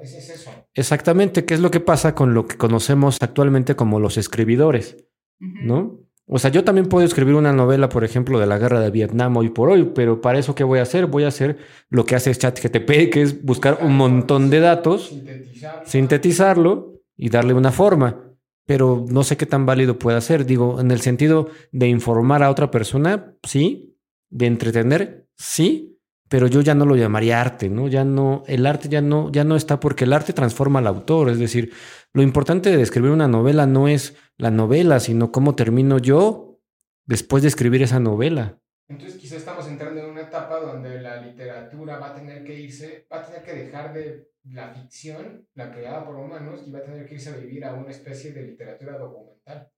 es, eso. Exactamente, ¿qué es lo que pasa con lo que conocemos actualmente como los escribidores? ¿no? O sea, yo también puedo escribir una novela, por ejemplo, de la guerra de Vietnam hoy por hoy, pero para eso, ¿qué voy a hacer? Voy a hacer lo que hace ChatGTP, que es buscar un montón de datos, Sintetizar. sintetizarlo y darle una forma. Pero no sé qué tan válido puede ser. Digo, en el sentido de informar a otra persona, sí. De entretener, sí. Pero yo ya no lo llamaría arte, ¿no? Ya no, el arte ya no, ya no está porque el arte transforma al autor. Es decir, lo importante de escribir una novela no es la novela, sino cómo termino yo después de escribir esa novela. Entonces quizá estamos entrando en una etapa donde la literatura va a tener que irse, va a tener que dejar de la ficción, la creada por humanos, y va a tener que irse a vivir a una especie de literatura documental.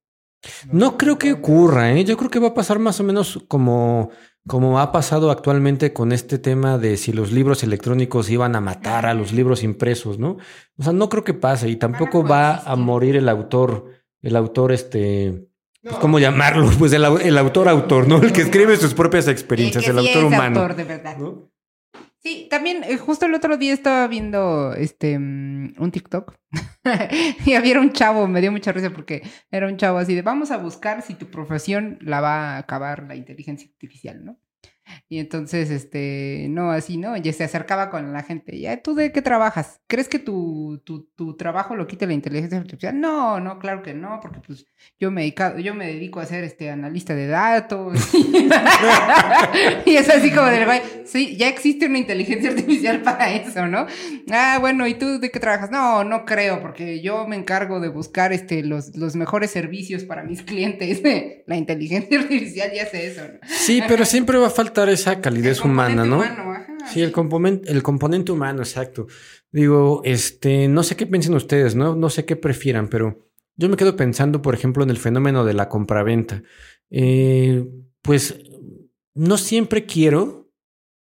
No creo que ocurra, ¿eh? Yo creo que va a pasar más o menos como, como ha pasado actualmente con este tema de si los libros electrónicos iban a matar a los libros impresos, ¿no? O sea, no creo que pase y tampoco va a morir el autor, el autor este, pues, ¿cómo llamarlo? Pues el, el autor autor, ¿no? El que escribe sus propias El experiencias, que el sí autor es humano. autor, de verdad. ¿no? Sí, también eh, justo el otro día estaba viendo este mm, un TikTok y había un chavo, me dio mucha risa porque era un chavo así de vamos a buscar si tu profesión la va a acabar la inteligencia artificial, ¿no? Y entonces, este, no, así, ¿no? Ya se acercaba con la gente. ¿Ya tú de qué trabajas? ¿Crees que tu, tu, tu trabajo lo quite la inteligencia artificial? No, no, claro que no, porque pues yo me, dedica- yo me dedico a ser este analista de datos. y es así como del güey, sí, ya existe una inteligencia artificial para eso, ¿no? Ah, bueno, ¿y tú de qué trabajas? No, no creo, porque yo me encargo de buscar este, los, los mejores servicios para mis clientes. la inteligencia artificial ya hace eso, ¿no? Sí, pero siempre va a faltar esa calidez El humana, ¿no? humano, ajá, Sí, el componente, el componente humano, exacto. Digo, este, no sé qué piensen ustedes, ¿no? No sé qué prefieran, pero yo me quedo pensando, por ejemplo, en el fenómeno de la compraventa. Eh, pues no siempre quiero,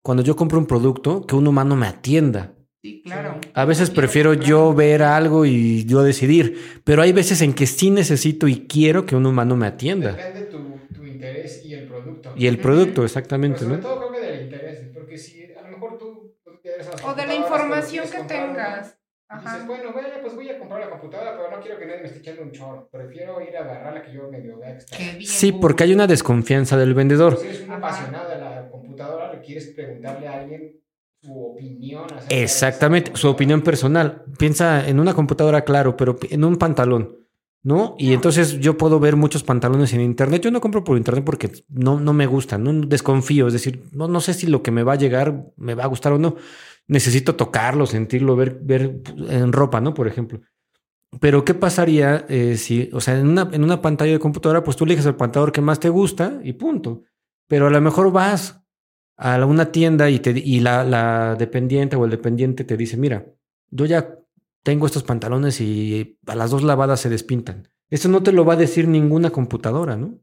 cuando yo compro un producto, que un humano me atienda. Sí, claro. A veces prefiero yo ver algo y yo decidir, pero hay veces en que sí necesito y quiero que un humano me atienda. Depende tu, tu interés y el producto. Y el producto, Pero exactamente, sobre ¿no? todo creo que del interés, porque si a lo mejor tú, O de la información pero que tengas. y Dices, Ajá. bueno, bueno, pues voy a comprar la computadora, pero no quiero que nadie me esté echando un chorro. Prefiero ir a agarrar la que yo medio está. Qué bien, Sí, porque hay una desconfianza del vendedor. Si eres un Ajá. apasionado de la computadora, le quieres preguntarle a alguien su opinión. Exactamente, su opinión personal. Piensa en una computadora, claro, pero en un pantalón, ¿no? Y entonces yo puedo ver muchos pantalones en internet. Yo no compro por internet porque no, no me gustan, no desconfío. Es decir, no, no sé si lo que me va a llegar me va a gustar o no. Necesito tocarlo, sentirlo, ver, ver en ropa, ¿no? Por ejemplo. Pero ¿qué pasaría eh, si, o sea, en una, en una pantalla de computadora, pues tú eliges el pantalón que más te gusta y punto. Pero a lo mejor vas a una tienda y, te, y la, la dependiente o el dependiente te dice, mira, yo ya tengo estos pantalones y a las dos lavadas se despintan. Eso no te lo va a decir ninguna computadora, ¿no?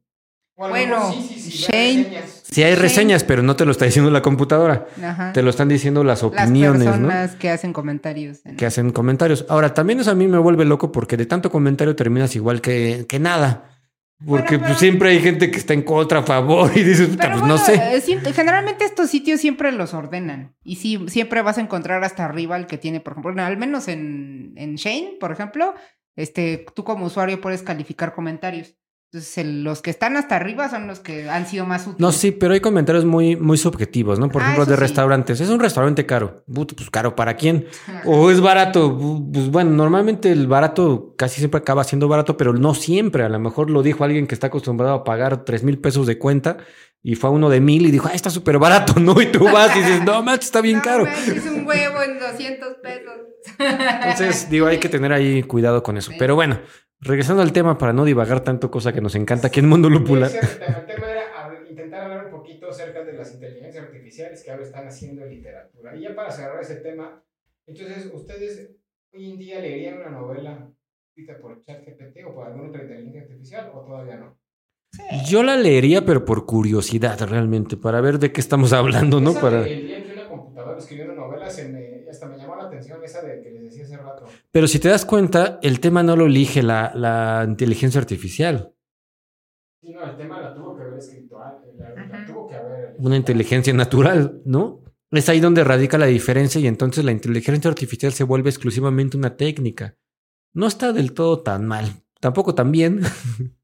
Bueno, sí, sí, sí, Shane- reseñas. Si hay Sí. reseñas, pero no te lo está diciendo la computadora. Ajá. Te lo están diciendo las Las opiniones, ¿no? personas que hacen comentarios. en- Que hacen comentarios. Ahora, también eso a mí me vuelve loco porque de tanto comentario terminas igual que, que nada. Porque Bueno, pues, siempre hay gente que está en contra, a favor, y dices, pues bueno, no sé. eh, generalmente estos sitios siempre los ordenan. Y sí, siempre vas a encontrar hasta arriba el que tiene, por ejemplo, bueno, al menos en, en Shane, por ejemplo, este, tú como usuario puedes calificar comentarios. El- los que están hasta arriba son los que han sido más útiles. No, sí, pero hay comentarios muy, muy subjetivos, ¿no? Por Ah, ejemplo, de sí. restaurantes. Es un restaurante caro. Pues caro, ¿para quién? O es barato. Pues bueno, normalmente el barato casi siempre acaba siendo barato, pero no siempre. A lo mejor lo dijo alguien que está acostumbrado a pagar tres mil pesos de cuenta y fue a uno de mil y dijo, ah, está súper barato, ¿no? Y tú vas y dices, no, macho, está bien No, caro. manches, un huevo en 200 pesos. Entonces, digo, hay que tener ahí cuidado con eso. Sí. Pero bueno, regresando al tema para no divagar tanto, cosa que nos encanta aquí en Mundo Lupular. Sí, el tema, era intentar hablar un poquito acerca de las inteligencias artificiales que ahora están haciendo en literatura. Y ya para cerrar ese tema, entonces, ¿ustedes hoy en día leerían una novela escrita por ChatGPT o por alguna otra inteligencia artificial o todavía no? Yo la leería, pero por curiosidad realmente, para ver de qué estamos hablando, ¿no? Para... El día en que una computadora escribió una novela, esa de que les decía hace rato. Pero si te das cuenta, el tema no lo elige la, la inteligencia artificial, Sí, no, el tema la tuvo que haber escrito, la, la Ajá. tuvo que haber... una inteligencia natural, ¿no? Es ahí donde radica la diferencia y entonces la inteligencia artificial se vuelve exclusivamente una técnica. No está del todo tan mal, tampoco tan bien.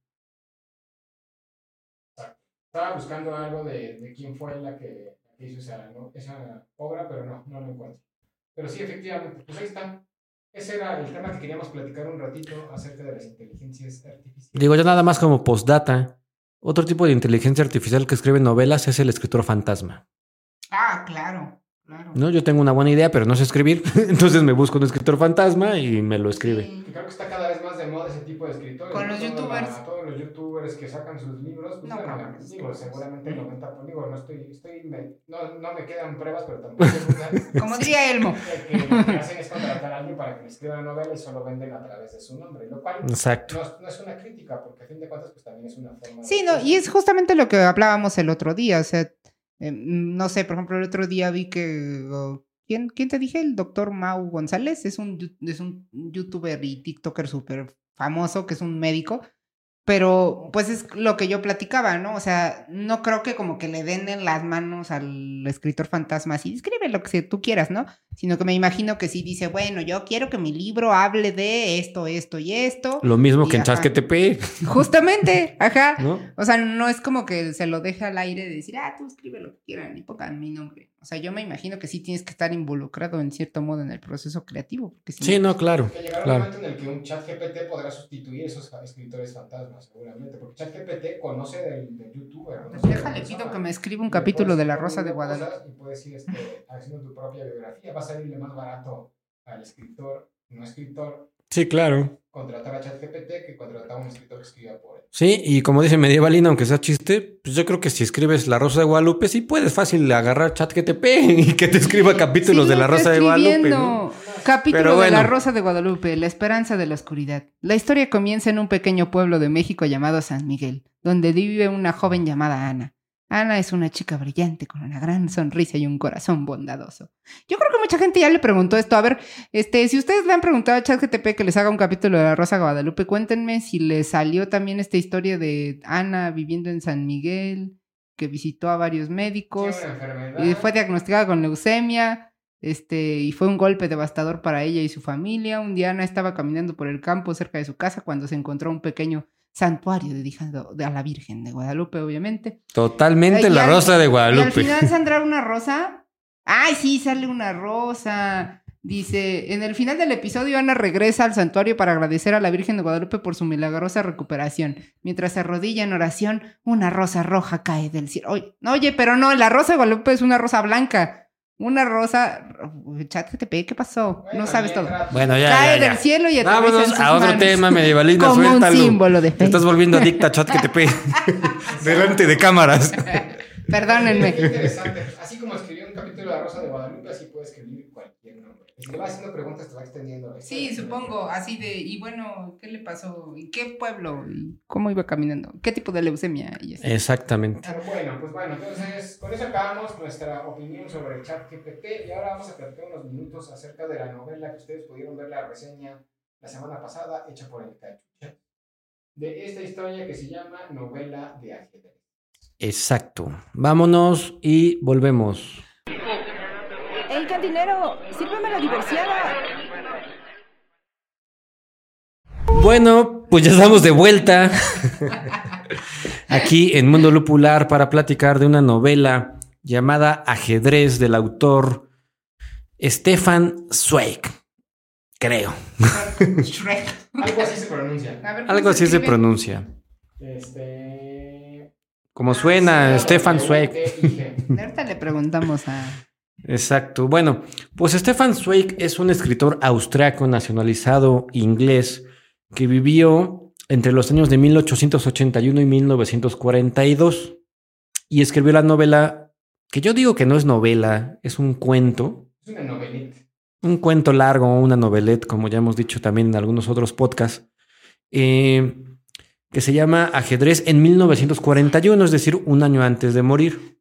Estaba buscando algo de, de quién fue la que, la que hizo esa, ¿no? esa obra, pero no, no lo encuentro. Pero sí, efectivamente, pues ahí está. Ese era el tema que queríamos platicar un ratito acerca de las inteligencias artificiales. Digo, ya nada más como postdata. Otro tipo de inteligencia artificial que escribe novelas es el escritor fantasma. Ah, claro, claro. ¿no? Yo tengo una buena idea, pero no sé escribir. Entonces me busco un escritor fantasma y me lo escribe. Sí. Que creo que está cada vez más de moda ese tipo de escritores. Con ¿no? los youtubers. la- todos los youtubers que sacan sus libros. Pues, No, bueno, es digo, que- seguramente el 90, pues, digo, no estoy, estoy me- no, no me quedan pruebas, pero tampoco Como diría Elmo. que lo que hacen es contratar a alguien para que le escriba una novela y solo venden a través de su nombre, lo cual Exacto. no, no es una crítica, porque a fin de cuentas pues también es una forma Sí, de- no, y es justamente lo que hablábamos el otro día. O sea, eh, no sé, por ejemplo, el otro día vi que. oh, ¿quién, ¿Quién te dije? El doctor Mau González es un, es un youtuber y TikToker súper famoso, que es un médico. Pero, pues es lo que yo platicaba, ¿no? O sea, no creo que como que le den en las manos al escritor fantasma así, escribe lo que tú quieras, ¿no? Sino que me imagino que sí dice, bueno, yo quiero que mi libro hable de esto, esto y esto. Lo mismo que en Y. ChatGTP, Justamente, ajá. ¿no? O sea, no es como que se lo deje al aire de decir, ah, tú escribe lo que quieran y pongan mi nombre. O sea, yo me imagino que sí tienes que estar involucrado en cierto modo en el proceso creativo. Porque si Sí, no, claro. Que llegará Claro. un momento en el que un chat GPT podrá sustituir esos escritores fantasmas, seguramente, porque chat GPT conoce del, del youtuber. la Déjale, pido que me escriba un capítulo de La Rosa de Guadalupe. Y puedes ir este, haciendo tu propia biografía. Va a salirle más barato al escritor, no escritor, Sí, claro. contratar a ChatGPT que contratar a un escritor que escriba por él. Sí, y como dice Medievalina, aunque sea chiste, pues yo creo que si escribes La Rosa de Guadalupe, sí puedes fácil agarrar ChatGTP y que te escriba capítulos Sí, de La Rosa de Guadalupe. escribiendo. ¿no? Capítulo Pero de La. Rosa de Guadalupe, La esperanza de la oscuridad. La historia comienza en un pequeño pueblo de México llamado San Miguel, donde vive una joven llamada Ana. Ana es una chica brillante con una gran sonrisa y un corazón bondadoso. Yo creo que mucha gente ya le preguntó esto. A ver, este, si ustedes le han preguntado a ChatGTP que les haga un capítulo de La Rosa Guadalupe, cuéntenme si les salió también esta historia de Ana viviendo en San Miguel, que visitó a varios médicos. Y fue diagnosticada con leucemia, este, y fue un golpe devastador para ella y su familia. Un día Ana estaba caminando por el campo cerca de su casa cuando se encontró un pequeño santuario dedicado a la Virgen de Guadalupe, obviamente. Totalmente La al- Rosa de Y al Guadalupe. final saldrá una rosa. Ay, sí, sale una rosa. Dice, en el final del episodio Ana regresa al santuario para agradecer a la Virgen de Guadalupe por su milagrosa recuperación. Mientras se arrodilla en oración, una rosa roja cae del cielo. Oye, oye, pero no, la rosa de Guadalupe es una rosa blanca. Una rosa... Chat GTP, ¿qué pasó? Bueno, No sabes todo. Bueno, ya, Cae ya, ya. del cielo y Vámonos sus a otro manos. tema, Medievalina, Como un suéltalo. símbolo de Te fe. estás volviendo adicta a ChatGTP. Delante de cámaras. Perdónenme. Interesante. Así como escribió un capítulo de La Rosa de Guadalupe, así puede escribir cualquier nombre. Y si le va haciendo preguntas, te va extendiendo. Sí, supongo, así de, y bueno, ¿qué le pasó? ¿Y qué pueblo? ¿Y cómo iba caminando? ¿Qué tipo de leucemia? Y así. Exactamente. Pero bueno, pues bueno, entonces con eso acabamos nuestra opinión sobre el chat GPT y ahora vamos a platicar unos minutos acerca de la novela que ustedes pudieron ver la reseña la semana pasada hecha por el Cachucha de esta historia que se llama novela de ajedrez. Exacto. Vámonos y volvemos. ¡Ey, cantinero! ¡Sírveme la! Bueno, pues ya estamos de vuelta aquí en Mundo Lupular para platicar de una novela llamada Ajedrez del autor Stefan Zweig. Creo. Shrek. Algo así se pronuncia. A ver, ¿cómo Algo así se pronuncia. Este. Como suena, Stefan Zweig. W-E-I-G. Ahorita le preguntamos a. Exacto. Bueno, pues Stefan Zweig es un escritor austriaco nacionalizado inglés que vivió entre los años de 1881 y 1942 y escribió la novela que yo digo que no es novela, es un cuento, Es una novelita. un cuento largo, una novelette, como ya hemos dicho también en algunos otros podcasts, eh, que se llama Ajedrez en 1941, es decir, un año antes de morir.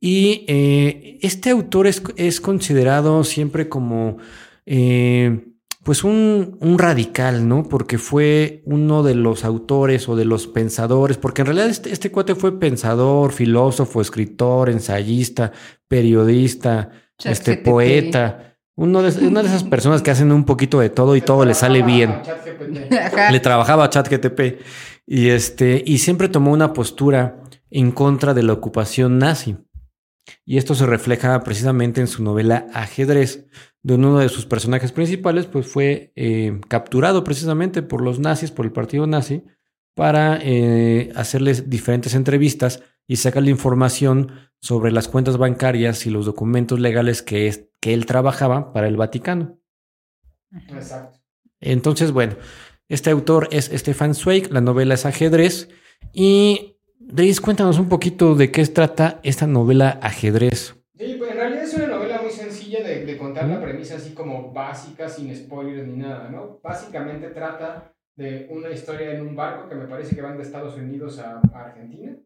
Y eh, este autor es, es considerado siempre como eh, pues un, un radical, ¿no? Porque fue uno de los autores o de los pensadores, porque en realidad este, este cuate fue pensador, filósofo, escritor, ensayista, periodista, Chat este GPT. poeta, uno de, una de esas personas que hacen un poquito de todo y todo le sale bien le trabajaba a ChatGTP y este y siempre tomó una postura en contra de la ocupación nazi. Y esto se refleja precisamente en su novela Ajedrez, donde uno de sus personajes principales pues fue eh, capturado precisamente por los nazis, por el partido nazi, para eh, hacerles diferentes entrevistas y sacarle información sobre las cuentas bancarias y los documentos legales que, es- que él trabajaba para el Vaticano. Exacto. Entonces, bueno, este autor es Stefan Zweig, la novela es Ajedrez. Y, Dries, cuéntanos un poquito de qué trata esta novela Ajedrez. Sí, pues en realidad es una novela muy sencilla de, de contar la premisa así como básica, sin spoilers ni nada, ¿no? Básicamente trata de una historia en un barco que me parece que van de Estados Unidos a, a Argentina.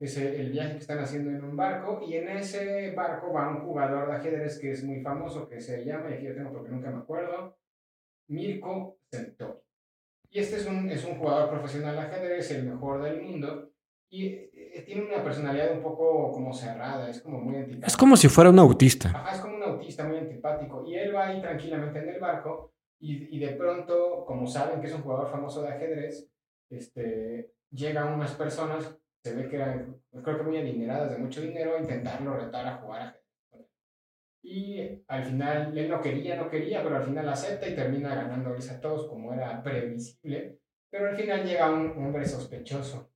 Es el, el viaje que están haciendo en un barco y en ese barco va un jugador de ajedrez que es muy famoso, que se llama, y aquí lo tengo porque nunca me acuerdo, Mirko Centauri. Y este es un, es un jugador profesional de ajedrez, el mejor del mundo, y eh, tiene una personalidad un poco como cerrada, es como muy antipático. Es como si fuera un autista. Ajá, es como un autista muy antipático. Y él va ahí tranquilamente en el barco y, y de pronto, como saben que es un jugador famoso de ajedrez, este, llegan unas personas, se ve que eran, creo que muy adineradas, de mucho dinero, a intentarlo retar a jugar ajedrez. Y al final, él no quería, no quería, pero al final acepta y termina ganándoles a todos como era previsible. Pero al final llega un hombre sospechoso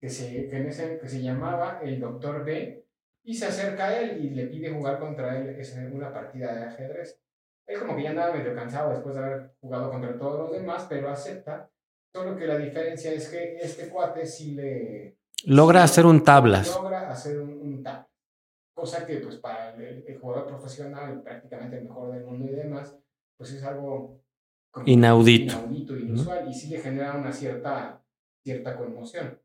que se, que en ese, que se llamaba el Doctor B y se acerca a él y le pide jugar contra él ese- una partida de ajedrez. Él como que ya andaba medio cansado después de haber jugado contra todos los demás, pero acepta. Solo que la diferencia es que este cuate sí le Logra hacer un tablas. logra hacer un, un tap. Cosa que pues para el, el jugador profesional, prácticamente el mejor del mundo y demás, pues es algo Inaudito. inaudito, inusual, y sí le genera una cierta, cierta conmoción.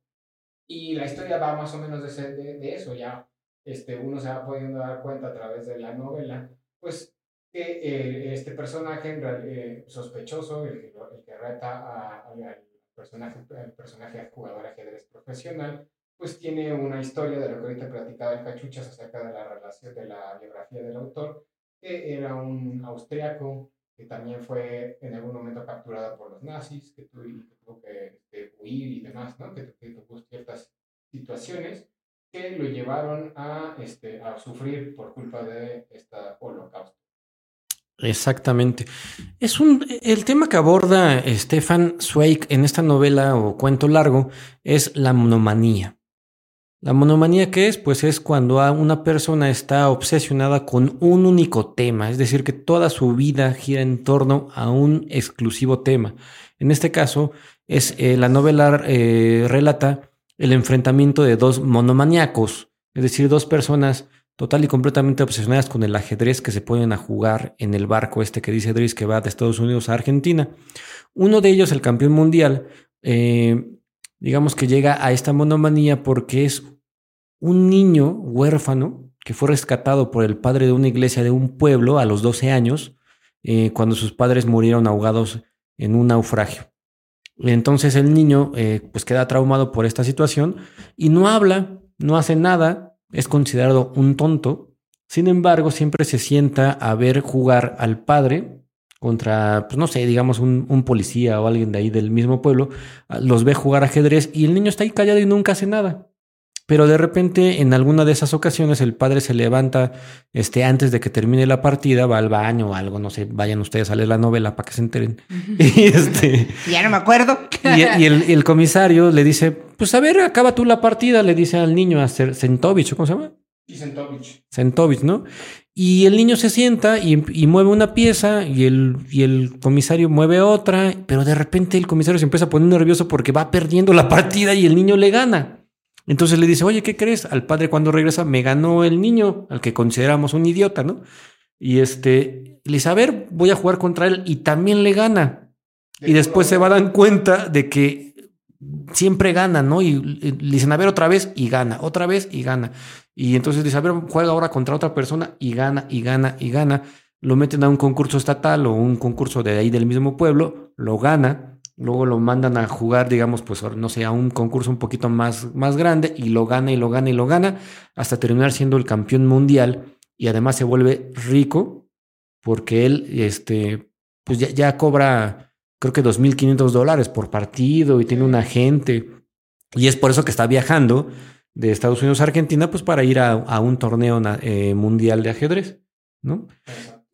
Y la historia va más o menos de, ese- de, de eso, ya este, uno se va pudiendo dar cuenta a través de la novela, pues que eh, este personaje en eh, sospechoso, el el que reta a- al personaje, al personaje jugador ajedrez profesional, pues tiene una historia de lo que ahorita platicaba el Cachuchas acerca de la relación de la biografía del autor, que era un austriaco que también fue en algún momento capturado por los nazis, que tuvo, que tuvo este, huir y demás, ¿no? que, que tuvo ciertas situaciones que lo llevaron a, este, a sufrir por culpa de esta holocausto. Exactamente. Es un el tema que aborda Stefan Zweig en esta novela o cuento largo es la monomanía. La monomanía que es, pues es cuando una persona está obsesionada con un único tema, es decir, que toda su vida gira en torno a un exclusivo tema. En este caso, es eh, la novela eh, relata el enfrentamiento de dos monomaníacos, es decir, dos personas total y completamente obsesionadas con el ajedrez que se ponen a jugar en el barco este que dice Driss que va de Estados Unidos a Argentina. Uno de ellos, el campeón mundial, eh, digamos que llega a esta monomanía porque es un niño huérfano que fue rescatado por el padre de una iglesia de un pueblo a los 12 años, eh, cuando sus padres murieron ahogados en un naufragio. Entonces el niño eh, pues queda traumado por esta situación y no habla, no hace nada, es considerado un tonto. Sin embargo, siempre se sienta a ver jugar al padre contra, pues no sé, digamos un, un, policía o alguien de ahí del mismo pueblo, los ve jugar ajedrez y el niño está ahí callado y nunca hace nada. Pero de repente, en alguna de esas ocasiones, el padre se levanta este, antes de que termine la partida, va al baño o algo, no sé, vayan ustedes a leer la novela para que se enteren. y este, ya no me acuerdo. y, el, el, comisario le dice, pues a ver, acaba tú la partida, le dice al niño, a Sentovich, ¿cómo se llama? Y Sentovich. Sentovich, ¿no? Y el niño se sienta y, y, mueve una pieza y el, y el comisario mueve otra, pero de repente el comisario se empieza a poner nervioso porque va perdiendo la partida y el niño le gana. Entonces le dice, oye, ¿qué crees? Al padre cuando regresa me ganó el niño, al que consideramos un idiota, ¿no? Y este, le dice, a ver, voy a jugar contra él y también le gana. Y después se va a dar cuenta de que siempre gana, ¿no? Y le dicen, a ver, otra vez y gana, otra vez y gana. Y entonces dice, a ver, juega ahora contra otra persona y gana, y gana, y gana. Lo meten a un concurso estatal o un concurso de ahí del mismo pueblo, lo gana Luego lo mandan a jugar, digamos, pues no sé, a un concurso un poquito más, más grande y lo gana y lo gana y lo gana hasta terminar siendo el campeón mundial y además se vuelve rico porque él, este, pues ya, ya cobra, creo que 2.500 dólares por partido y tiene un agente y es por eso que está viajando de Estados Unidos a Argentina, pues para ir a, a un torneo eh, mundial de ajedrez, ¿no?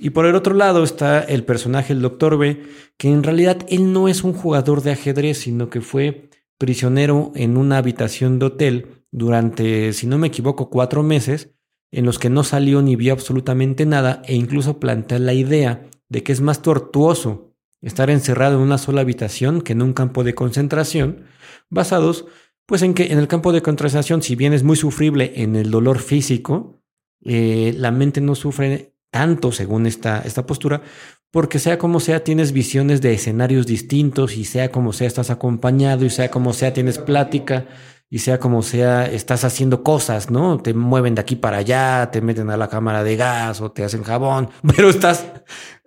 Y por el otro lado está el personaje, el Doctor B, que en realidad él no es un jugador de ajedrez, sino que fue prisionero en una habitación de hotel durante, si no me equivoco, cuatro meses, en los que no salió ni vio absolutamente nada e incluso plantea la idea de que es más tortuoso estar encerrado en una sola habitación que en un campo de concentración, basados pues en que en el campo de concentración, si bien es muy sufrible en el dolor físico, eh, la mente no sufre tanto según esta, esta postura, porque sea como sea, tienes visiones de escenarios distintos y sea como sea, estás acompañado y sea como sea, tienes plática y sea como sea, estás haciendo cosas, ¿no? Te mueven de aquí para allá, te meten a la cámara de gas o te hacen jabón, pero estás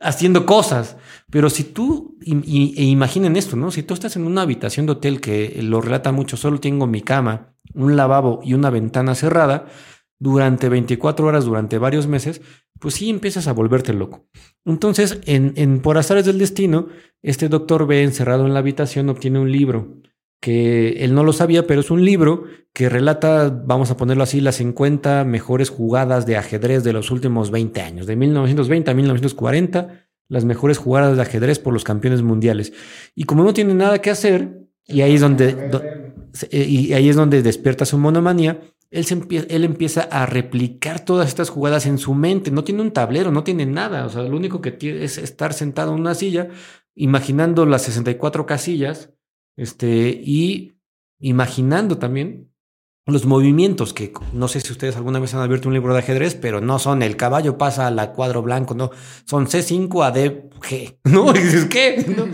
haciendo cosas. Pero si tú, e imaginen esto, ¿no? Si tú estás en una habitación de hotel que lo relata mucho, solo tengo mi cama, un lavabo y una ventana cerrada, durante 24 horas, durante varios meses, pues sí empiezas a volverte loco. Entonces, en, en Por azares del destino, este doctor B encerrado en la habitación obtiene un libro que él no lo sabía, pero es un libro que relata, vamos a ponerlo así, las 50 mejores jugadas de ajedrez de los últimos 20 años, de 1920 a 1940, las mejores jugadas de ajedrez por los campeones mundiales. Y como no tiene nada que hacer, y ahí es donde, y ahí es donde despierta su monomanía, él, él, empieza a replicar todas estas jugadas en su mente. No tiene un tablero, no tiene nada. O sea, lo único que tiene es estar sentado en una silla, imaginando las 64 casillas, este, y imaginando también los movimientos que no sé si ustedes alguna vez han abierto un libro de ajedrez, pero no son el caballo pasa a la cuadro blanco, no, son C5 a D, G, ¿no? ¿qué? ¿No?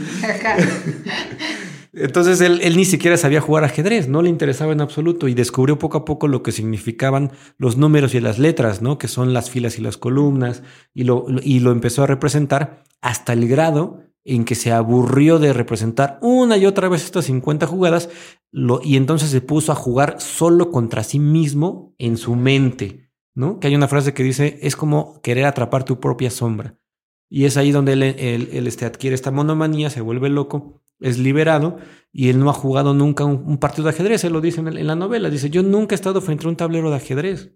Entonces él, ni siquiera sabía jugar ajedrez, no le interesaba en absoluto y descubrió poco a poco lo que significaban los números y las letras, ¿no? Que son las filas y las columnas y lo, y lo empezó a representar hasta el grado en que se aburrió de representar una y otra vez estas 50 jugadas y entonces se puso a jugar solo contra sí mismo en su mente, ¿no? Que hay una frase que dice, es como querer atrapar tu propia sombra. Y es ahí donde él, él este, adquiere esta monomanía, se vuelve loco es liberado y él no ha jugado nunca un, partido de ajedrez, él lo dice en, la novela, dice, yo nunca he estado frente a un tablero de ajedrez,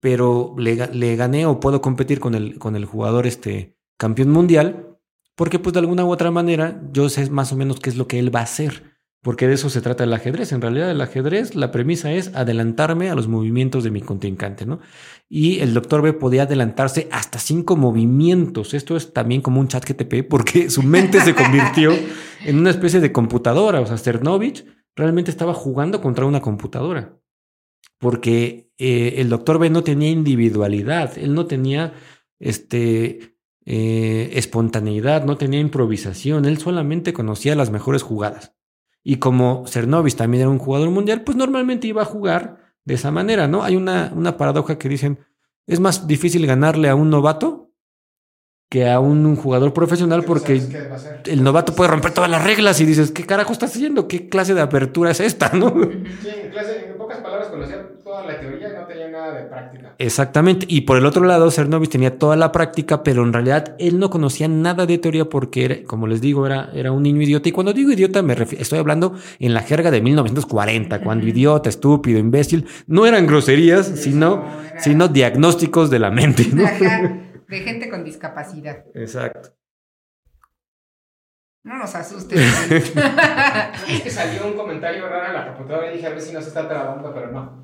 pero le, gané o puedo competir con el, con el jugador este, campeón mundial, porque pues de alguna u otra manera yo sé más o menos qué es lo que él va a hacer porque de eso se trata el ajedrez. En realidad el ajedrez, la premisa es adelantarme a los movimientos de mi contrincante, ¿no? Y el doctor B podía adelantarse hasta cinco movimientos. Esto es también como un chat GTP porque su mente se convirtió en una especie de computadora. O sea, Cernovich realmente estaba jugando contra una computadora. Porque eh, el doctor B no tenía individualidad, él no tenía este, eh, espontaneidad, no tenía improvisación, él solamente conocía las mejores jugadas. Y como Cernovis también era un jugador mundial, pues normalmente iba a jugar de esa manera, ¿no? Hay una, una paradoja que dicen, es más difícil ganarle a un novato que a un jugador profesional ¿Qué porque el novato puede romper todas las reglas y dices, ¿qué carajo estás haciendo? ¿Qué clase de apertura es esta? ¿no? Sí, en clase, en pocas palabras, conocía toda la teoría y no tenía nada de práctica. Exactamente. Y por el otro lado, Cernovis tenía toda la práctica, pero en realidad él no conocía nada de teoría porque, era, como les digo, era, era un niño idiota. Y cuando digo idiota, me refiero, estoy hablando en la jerga de 1940, cuando idiota, estúpido, imbécil, no eran groserías, sino, no, era- sino diagnósticos de la mente. ¿no? Ajá, de gente con discapacidad. Exacto. No nos asustes. Es que salió un comentario raro en la computadora y dije a ver si no se está trabando, pero no.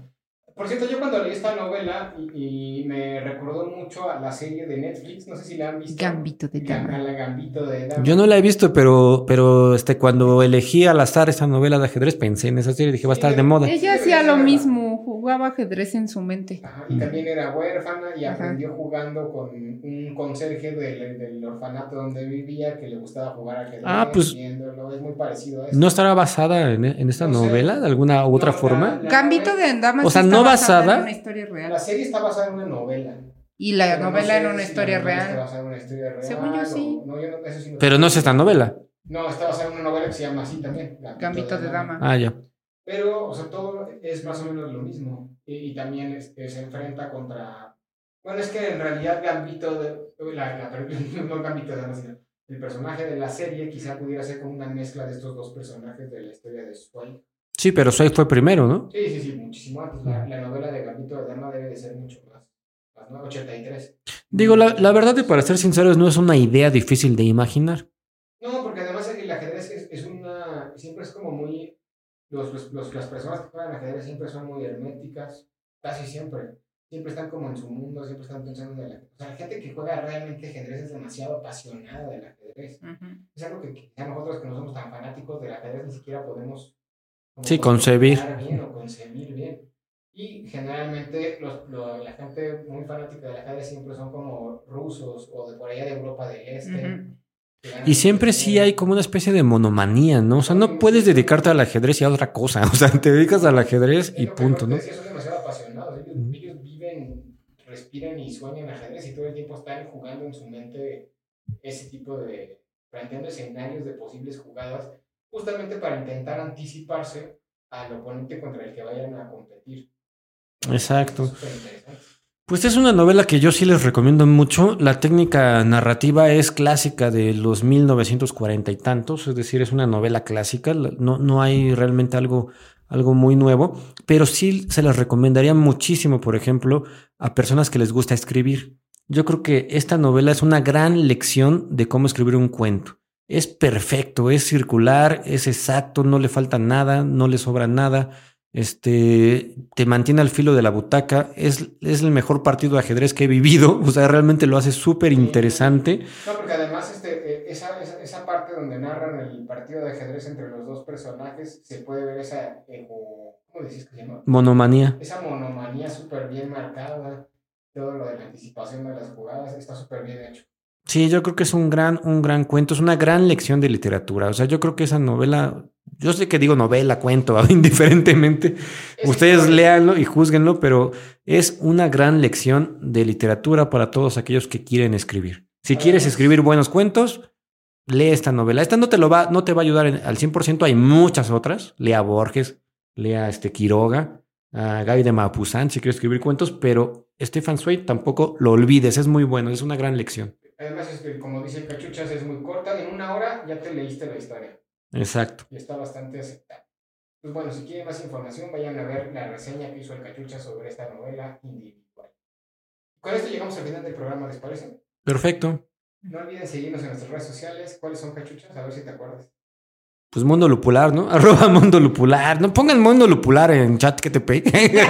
Por cierto, yo cuando leí esta novela y, y me recordó mucho a la serie de Netflix, no sé si la han visto. Gambito de dama. a la Gambito de Dama. Yo no la he visto, pero, pero este, cuando elegí al azar esta novela de ajedrez, pensé en esa serie y dije, va a estar de moda. Ella hacía lo mismo, jugaba ajedrez en su mente. Ajá, y también era huérfana y Ajá. aprendió jugando con un conserje del, del orfanato donde vivía que le gustaba jugar ajedrez. Ah, pues- viéndolo. Es muy parecido a eso. ¿No estará basada en, en esta No sé. novela de alguna u otra No, forma? la- la Gambito de dama O sea, no basada. en una historia real. La serie está basada en una novela. Y la Pero no novela sé en una si historia la novela Está real. basada en una historia real. Según yo, o- sí. No, yo no, eso sí no Pero no es esta novela. No, está basada en una novela que se llama así también. Gambito de dama. Ah, ya. Pero, o sea, todo es más o menos lo mismo. Y, y también este, se enfrenta contra. Bueno, es que en realidad Gambito de. La, la, no Gambito de Dama, sino el personaje de la serie quizá pudiera ser como una mezcla de estos dos personajes de la historia de Sway. Sí, pero Sway fue primero, ¿no? Sí, sí, sí, muchísimo antes. La, la novela de Gambito de Dama debe de ser mucho más. más ¿no? 83. Digo, la, la verdad, y para ser sinceros, no es una idea difícil de imaginar. No, porque además el ajedrez es, es una. Siempre es como muy. Los, los, los- las personas que juegan ajedrez siempre son muy herméticas, casi siempre. Siempre están como en su mundo, siempre están pensando en el ajedrez. O sea, la gente que juega realmente ajedrez es demasiado apasionada del ajedrez. Ujú. Es algo que quizá nosotros que no somos tan fanáticos del ajedrez ni siquiera podemos. Sí, concebir. bien o concebir bien. Y generalmente los, lo- la gente muy fanática del ajedrez siempre son como rusos o de por allá de Europa del Este. Que ganan Y siempre sí hay como una especie de monomanía, ¿no? O sea, no puedes dedicarte al ajedrez y a otra cosa. O sea, te dedicas al ajedrez y punto, ¿no? son demasiado apasionados. Ellos, ellos viven, respiran y sueñan ajedrez y todo el tiempo están jugando en su mente ese tipo de. planteando escenarios de posibles jugadas, justamente para intentar anticiparse al oponente contra el que vayan a competir. Exacto. Es. Pues es una novela que yo sí les recomiendo mucho. La técnica narrativa es clásica de los 1940 y tantos, es decir, es una novela clásica. No, no hay realmente algo, algo muy nuevo, pero sí se las recomendaría muchísimo, por ejemplo, a personas que les gusta escribir. Yo creo que esta novela es una gran lección de cómo escribir un cuento. Es perfecto, es circular, es exacto, no le falta nada, no le sobra nada este, te mantiene al filo de la butaca, es, es el mejor partido de ajedrez que he vivido, o sea, realmente lo hace súper interesante. No, porque además este, eh, esa, esa, esa parte donde narran el partido de ajedrez entre los dos personajes, se puede ver esa. eh, o- ¿Cómo decís que se llama? Monomanía. esa monomanía súper bien marcada, todo lo de la anticipación de las jugadas está súper bien hecho. Sí, yo creo que es un gran, un gran cuento, es una gran lección de literatura. O sea, yo creo que esa novela, yo sé que digo novela, cuento, indiferentemente, Es ustedes historia. léanlo y júzguenlo, pero es una gran lección de literatura para todos aquellos que quieren escribir. Si quieres escribir buenos cuentos, lee esta novela. Esta no te lo va, no te va a ayudar en- al 100%, hay muchas otras. Lea Borges, lea este Quiroga, a Gaby de Mapuzán si quieres escribir cuentos, pero Stefan Zweig tampoco lo olvides, es muy bueno, es una gran lección. Además, este, como dice el Cachuchas, es muy corta, en una hora ya te leíste la historia Exacto. y está bastante aceptable. Pues bueno, si quieren más información, vayan a ver la reseña que hizo el Cachuchas sobre esta novela individual. Con esto llegamos al final del programa, ¿les parece? Perfecto. No olviden seguirnos en nuestras redes sociales. ¿Cuáles son, Cachuchas? A ver si te acuerdas. Pues Mundo Lupular, ¿no? Arroba Mundo Lupular. No pongan Mundo Lupular en chat que te pegue.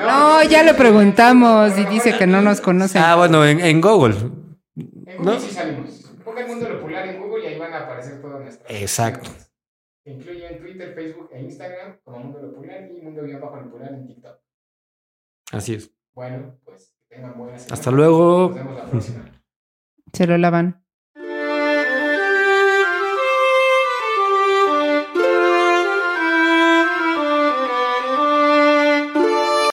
No, ya le preguntamos y dice que no nos conocen. ah, bueno, en, en Google. En Google ¿No? sí salimos. Pongan Mundo Popular en Google y ahí van a aparecer todas nuestras. Exacto. Que incluyen Twitter, Facebook e Instagram como Mundo Popular y Mundo Guión Bajo Popular en TikTok. Así es. Bueno, pues que tengan buenas Hasta luego. Nos vemos la próxima. Se lo lavan.